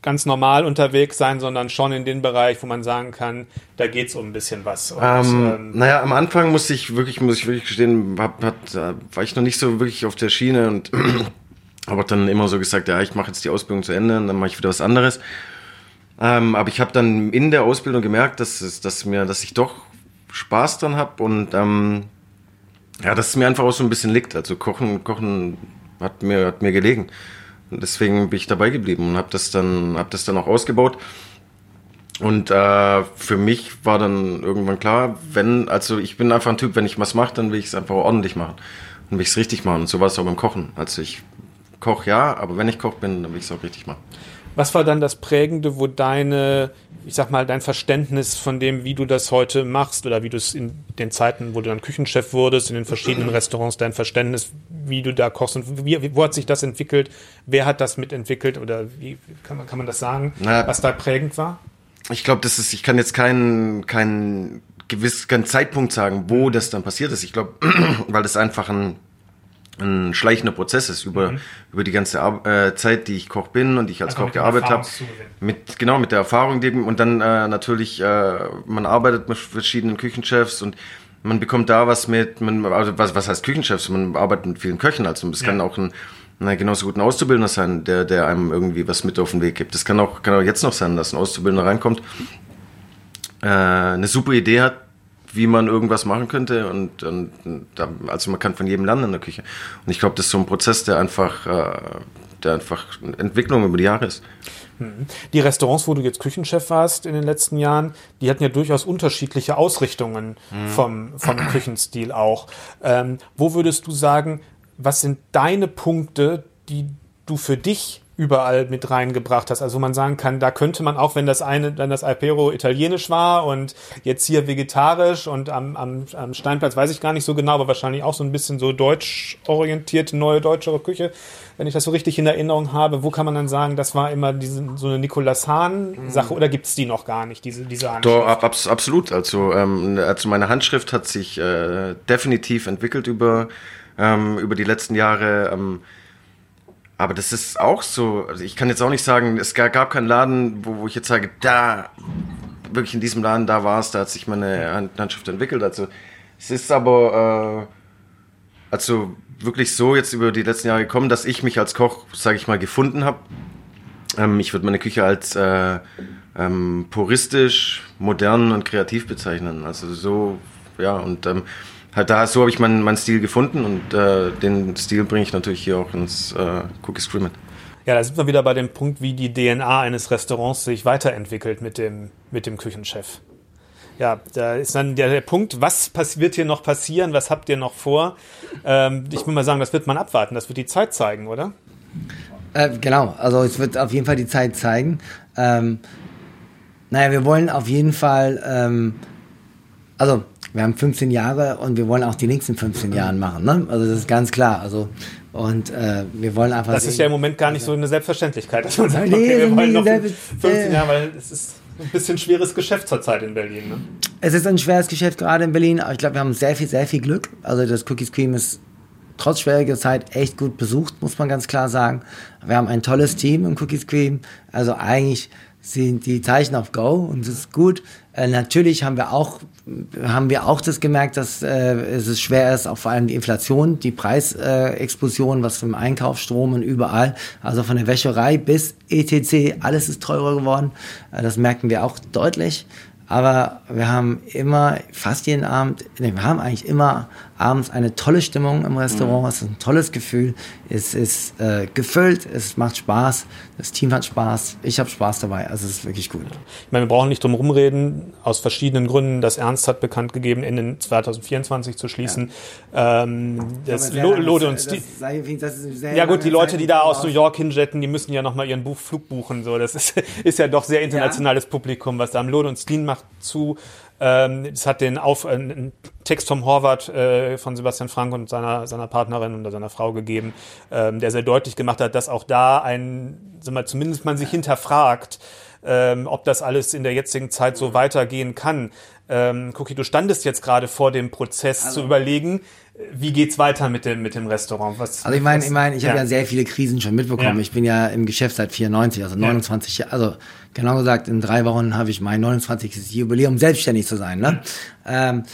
ganz normal unterwegs sein, sondern schon in den Bereich, wo man sagen kann, da geht's um ein bisschen was. Und, Ähm, ähm, naja, am Anfang musste ich wirklich, muss ich wirklich gestehen, hab, hat, war ich noch nicht so wirklich auf der Schiene und habe dann immer so gesagt, ja, ich mache jetzt die Ausbildung zu Ende und dann mache ich wieder was anderes. Ähm, aber ich habe dann in der Ausbildung gemerkt, dass, es, dass, mir, dass ich doch Spaß dran habe und ähm, ja, dass es mir einfach auch so ein bisschen liegt. Also Kochen, Kochen hat mir, hat mir gelegen. Und deswegen bin ich dabei geblieben und habe das dann, habe das dann auch ausgebaut. Und äh, für mich war dann irgendwann klar, wenn, also ich bin einfach ein Typ, wenn ich was mache, dann will ich es einfach ordentlich machen. Und will ich es richtig machen. Und so war es auch beim Kochen. Also ich koche ja, aber wenn ich Koch bin, dann will ich es auch richtig machen. Was war dann das Prägende, wo deine, ich sag mal, dein Verständnis von dem, wie du das heute machst oder wie du es in den Zeiten, wo du dann Küchenchef wurdest, in den verschiedenen Restaurants, dein Verständnis, wie du da kochst und wie, wo hat sich das entwickelt? Wer hat das mitentwickelt oder wie kann man, kann man das sagen, Na, was da prägend war? Ich glaube, das ist, ich kann jetzt keinen, keinen gewiss, keinen Zeitpunkt sagen, wo das dann passiert ist. Ich glaube, weil das einfach ein, ein schleichender Prozess ist über, über die ganze Ar äh, Zeit, die ich Koch bin und ich als Einfach Koch gearbeitet habe. Mit, genau, mit der Erfahrung, die, und dann äh, natürlich, äh, man arbeitet mit verschiedenen Küchenchefs und man bekommt da was mit, man, also was, was heißt Küchenchefs? Man arbeitet mit vielen Köchen, also es kann auch ein, ein genauso gut ein Auszubildender sein, der, der einem irgendwie was mit auf den Weg gibt. Das kann auch, kann auch jetzt noch sein, dass ein Auszubildender reinkommt, äh, eine super Idee hat, wie man irgendwas machen könnte und, und, also man kann von jedem lernen in der Küche. Und ich glaube, das ist so ein Prozess, der einfach, äh, der einfach eine Entwicklung über die Jahre ist. Die Restaurants, wo du jetzt Küchenchef warst in den letzten Jahren, die hatten ja durchaus unterschiedliche Ausrichtungen vom, vom Küchenstil auch. Ähm, wo würdest du sagen, was sind deine Punkte, die du für dich überall mit reingebracht hast? Also wo man sagen kann, da könnte man auch, wenn das eine, dann das Alpero italienisch war und jetzt hier vegetarisch und am, am, am Steinplatz weiß ich gar nicht so genau, aber wahrscheinlich auch so ein bisschen so deutsch orientierte, neue deutschere Küche, wenn ich das so richtig in Erinnerung habe, wo kann man dann sagen, das war immer diese, so eine Nikolaus Hahn-Sache oder gibt es die noch gar nicht, diese, diese Handschrift? Doch, ab, abs- absolut. Also, ähm, also meine Handschrift hat sich äh, definitiv entwickelt über, ähm, über die letzten Jahre. Ähm, aber das ist auch so. Also ich kann jetzt auch nicht sagen, es gab, keinen Laden, wo, wo ich jetzt sage, da, wirklich in diesem Laden, da war es, da hat sich meine Hand, Handschrift entwickelt. Also es ist aber äh, also wirklich so jetzt über die letzten Jahre gekommen, dass ich mich als Koch, sage ich mal, gefunden habe. Ähm, ich würde meine Küche als äh, ähm, puristisch, modern und kreativ bezeichnen. Also so, ja, und ähm, halt da, so habe ich meinen meinen Stil gefunden und äh, den Stil bringe ich natürlich hier auch ins äh, Cookie Scream mit. Ja, da sind wir wieder bei dem Punkt, wie die DNA eines Restaurants sich weiterentwickelt mit dem, mit dem Küchenchef. Ja, da ist dann der, der Punkt, was wird hier noch passieren, was habt ihr noch vor? Ähm, ich will mal sagen, das wird man abwarten, das wird die Zeit zeigen, oder? Äh, genau, also es wird auf jeden Fall die Zeit zeigen. Ähm, naja, wir wollen auf jeden Fall, ähm, also wir haben 15 Jahre und wir wollen auch die nächsten 15 Jahre machen, ne? Also das ist ganz klar. Also und äh, wir wollen einfach. Das ist ja im Moment gar nicht so eine Selbstverständlichkeit, dass man sagt, Nee, okay, wir wollen noch selbst- 15 äh. Jahre, weil es ist ein bisschen schweres Geschäft zurzeit in Berlin. Ne? Es ist ein schweres Geschäft gerade in Berlin, aber ich glaube, wir haben sehr viel, sehr viel Glück. Also das Cookies Cream ist trotz schwieriger Zeit echt gut besucht, muss man ganz klar sagen. Wir haben ein tolles Team im Cookies Cream. Also eigentlich sind die Zeichen auf Go und es ist gut. Äh, natürlich haben wir auch haben wir auch das gemerkt, dass äh, es schwer ist, auch vor allem die Inflation, die Preisexplosion, äh, was vom Einkauf, Strom und überall, also von der Wäscherei bis ETC, alles ist teurer geworden. Äh, das merken wir auch deutlich. Aber wir haben immer, fast jeden Abend, nee, wir haben eigentlich immer abends eine tolle Stimmung im Restaurant. Mhm. Es ist ein tolles Gefühl. Es ist äh, gefüllt, es macht Spaß, das Team hat Spaß, ich habe Spaß dabei. Also es ist wirklich gut. Ich meine, wir brauchen nicht drum rumreden, aus verschiedenen Gründen. Das Ernst hat bekannt gegeben, Ende 2024 zu schließen. Ja. Ähm, das ja, Lode und Stil. Ja gut, die Leute, die da aus New York hinjetten, die müssen ja nochmal ihren Buch, Flug buchen. So, das ist, ist ja doch sehr internationales ja. Publikum, was da am Lode und Stil macht zu. Ähm, es hat den Auf, äh, einen Text vom Horvath äh, von Sebastian Frank und seiner, seiner Partnerin oder seiner Frau gegeben, ähm, der sehr deutlich gemacht hat, dass auch da ein, sag mal, zumindest man sich hinterfragt, ähm, ob das alles in der jetzigen Zeit so weitergehen kann. Ähm, Cookie, du standest jetzt gerade vor dem Prozess also. zu überlegen, wie geht's weiter mit dem mit dem Restaurant? Was, also ich meine, ich meine, ich habe ja. ja sehr viele Krisen schon mitbekommen. Ja. Ich bin ja im Geschäft seit 94, also 29 Jahre, also genau gesagt, in drei Wochen habe ich mein 29. Jubiläum, selbstständig zu sein. Ne? Ähm,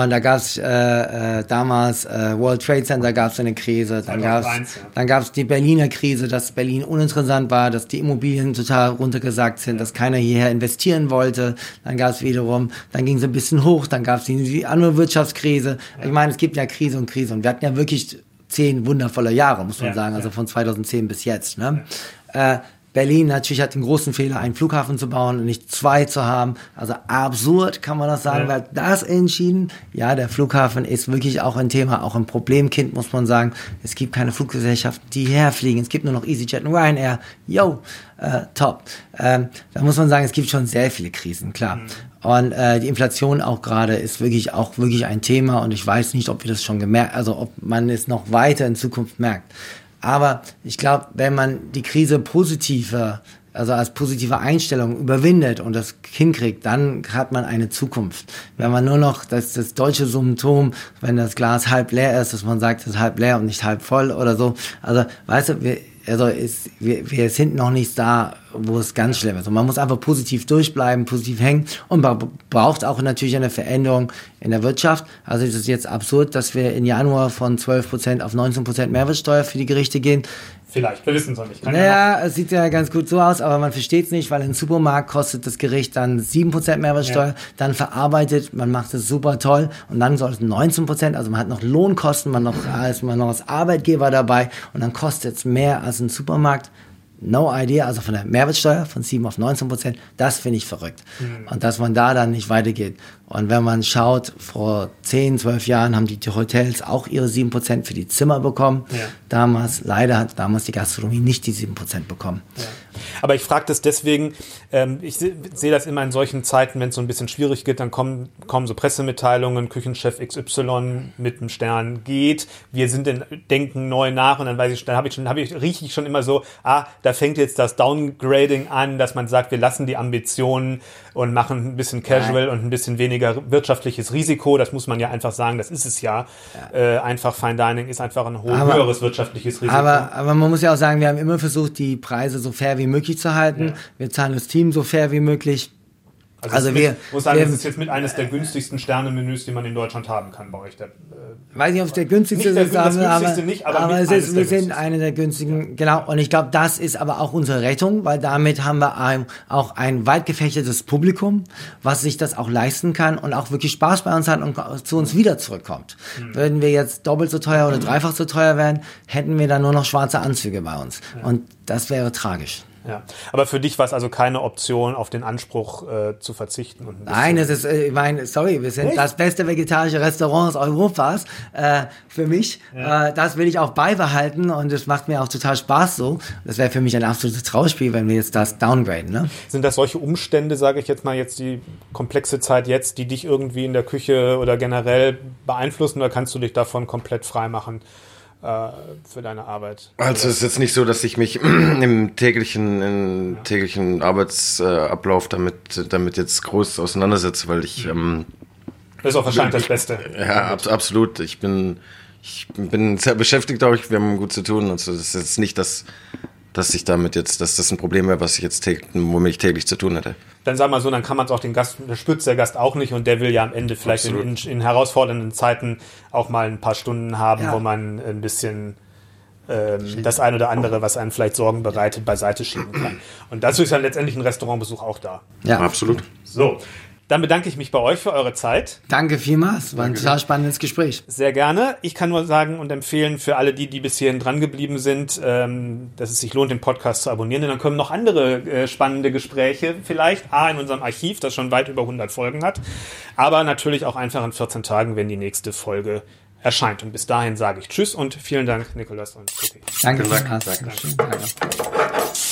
und da gab's äh, äh, damals äh, World Trade Center gab's eine Krise, dann gab's ja. dann gab's die Berliner Krise, dass Berlin uninteressant war, dass die Immobilien total runtergesagt sind, dass keiner hierher investieren wollte. Dann gab's wiederum, dann ging es ein bisschen hoch, dann gab's die, die andere Wirtschaftskrise. Ja. Ich meine, es gibt ja Krise und Krise und wir hatten ja wirklich zehn wundervolle Jahre, muss man ja, sagen, also von 2010 bis jetzt. Ne? Äh, Berlin natürlich hat den großen Fehler, einen Flughafen zu bauen und nicht zwei zu haben. Also absurd kann man das sagen, ja. weil das entschieden. Ja, der Flughafen ist wirklich auch ein Thema, auch ein Problemkind, muss man sagen. Es gibt keine Fluggesellschaften, die herfliegen. Es gibt nur noch EasyJet und Ryanair. Yo, äh, top. Ähm, da muss man sagen, es gibt schon sehr viele Krisen, klar. Mhm. Und äh, die Inflation auch gerade ist wirklich auch wirklich ein Thema und ich weiß nicht, ob wir das schon gemerkt, also ob man es noch weiter in Zukunft merkt. Aber ich glaube, wenn man die Krise positiver, also als positive Einstellung überwindet und das hinkriegt, dann hat man eine Zukunft. Wenn man nur noch das, das deutsche Symptom, wenn das Glas halb leer ist, dass man sagt, es ist halb leer und nicht halb voll oder so. Also, weißt du, wir, also ist, wir, wir sind noch nicht da, wo es ganz schlimm ist. Und man muss einfach positiv durchbleiben, positiv hängen und man braucht auch natürlich eine Veränderung in der Wirtschaft. Also es ist jetzt absurd, dass wir in Januar von 12% auf 19% Mehrwertsteuer für die Gerichte gehen. Vielleicht, wir wissen es noch nicht. Kann naja, ja es sieht ja ganz gut so aus, aber man versteht es nicht, weil im Supermarkt kostet das Gericht dann 7% Mehrwertsteuer, ja. dann verarbeitet, man macht es super toll und dann soll es 19%, also man hat noch Lohnkosten, man, noch, ist man noch als Arbeitgeber dabei und dann kostet es mehr als im Supermarkt. No idea, also von der Mehrwertsteuer von 7 auf 19 Prozent, das finde ich verrückt. Mhm. Und dass man da dann nicht weitergeht. Und wenn man schaut, vor 10, 12 Jahren haben die Hotels auch ihre 7 Prozent für die Zimmer bekommen. Ja. Damals, leider hat damals die Gastronomie nicht die 7 Prozent bekommen. Ja. Aber ich frage das deswegen, ähm, ich sehe das immer in solchen Zeiten, wenn es so ein bisschen schwierig geht, dann kommen, kommen so Pressemitteilungen, Küchenchef XY mit einem Stern geht, wir sind in, denken neu nach und dann weiß ich, dann habe ich schon, habe ich, rieche ich schon immer so, ah, da fängt jetzt das Downgrading an, dass man sagt, wir lassen die Ambitionen und machen ein bisschen casual Nein. und ein bisschen weniger wirtschaftliches Risiko. Das muss man ja einfach sagen, das ist es ja. ja. Äh, einfach Fine Dining ist einfach ein aber, höheres wirtschaftliches Risiko. Aber, aber man muss ja auch sagen, wir haben immer versucht, die Preise so fair wie möglich zu halten. Ja. Wir zahlen das Team so fair wie möglich. Also, also wir, mit, muss sagen, wir, das ist jetzt mit eines der günstigsten Sterne-Menüs, die man in Deutschland haben kann bei euch. Der, äh, weiß nicht, ob es der günstigste ist, aber, günstigste nicht, aber, aber es ist, wir sind eine der günstigen, genau. Und ich glaube, das ist aber auch unsere Rettung, weil damit haben wir ein, auch ein weit gefächertes Publikum, was sich das auch leisten kann und auch wirklich Spaß bei uns hat und zu uns wieder zurückkommt. Mhm. Würden wir jetzt doppelt so teuer oder dreifach so teuer werden, hätten wir dann nur noch schwarze Anzüge bei uns. Ja. Und das wäre tragisch. Ja, aber für dich war es also keine Option, auf den Anspruch äh, zu verzichten. Und Nein, es ist, äh, ich meine, sorry, wir sind Echt? das beste vegetarische Restaurant Europas. Äh, für mich, ja. äh, das will ich auch beibehalten und es macht mir auch total Spaß so. Das wäre für mich ein absolutes Trauspiel, wenn wir jetzt das downgraden. Ne? Sind das solche Umstände, sage ich jetzt mal, jetzt die komplexe Zeit jetzt, die dich irgendwie in der Küche oder generell beeinflussen oder kannst du dich davon komplett frei machen? Äh, für deine Arbeit? Also es ist jetzt nicht so, dass ich mich im täglichen, im täglichen Arbeitsablauf damit, damit jetzt groß auseinandersetze, weil ich ähm, das ist auch wahrscheinlich das Beste. Ja, ab, absolut. Ich bin, ich bin sehr beschäftigt, auch. Wir haben gut zu tun. Also das ist jetzt nicht das, dass ich damit jetzt, dass das ein Problem wäre, was ich jetzt täglich, womit ich täglich zu tun hätte. Dann sag mal so, dann kann man es auch den Gast, der spürt der Gast auch nicht und der will ja am Ende vielleicht in, in, in, herausfordernden Zeiten auch mal ein paar Stunden haben, ja. wo man ein bisschen ähm, das eine oder andere, was einem vielleicht Sorgen bereitet, beiseite schieben kann. Und dazu ist dann letztendlich ein Restaurantbesuch auch da. Ja, absolut. So, dann bedanke ich mich bei euch für eure Zeit. Danke vielmals. War ein total spannendes Gespräch. Sehr gerne. Ich kann nur sagen und empfehlen für alle die, die bis hierhin dran geblieben sind, ähm, dass es sich lohnt, den Podcast zu abonnieren. Denn dann kommen noch andere äh, spannende Gespräche vielleicht. A, in unserem Archiv, das schon weit über 100 Folgen hat. Aber natürlich auch einfach in 14 Tagen, wenn die nächste Folge erscheint. Und bis dahin sage ich Tschüss und vielen Dank, Nikolas und Cookie. Danke, Danke. Danke. Danke. Danke.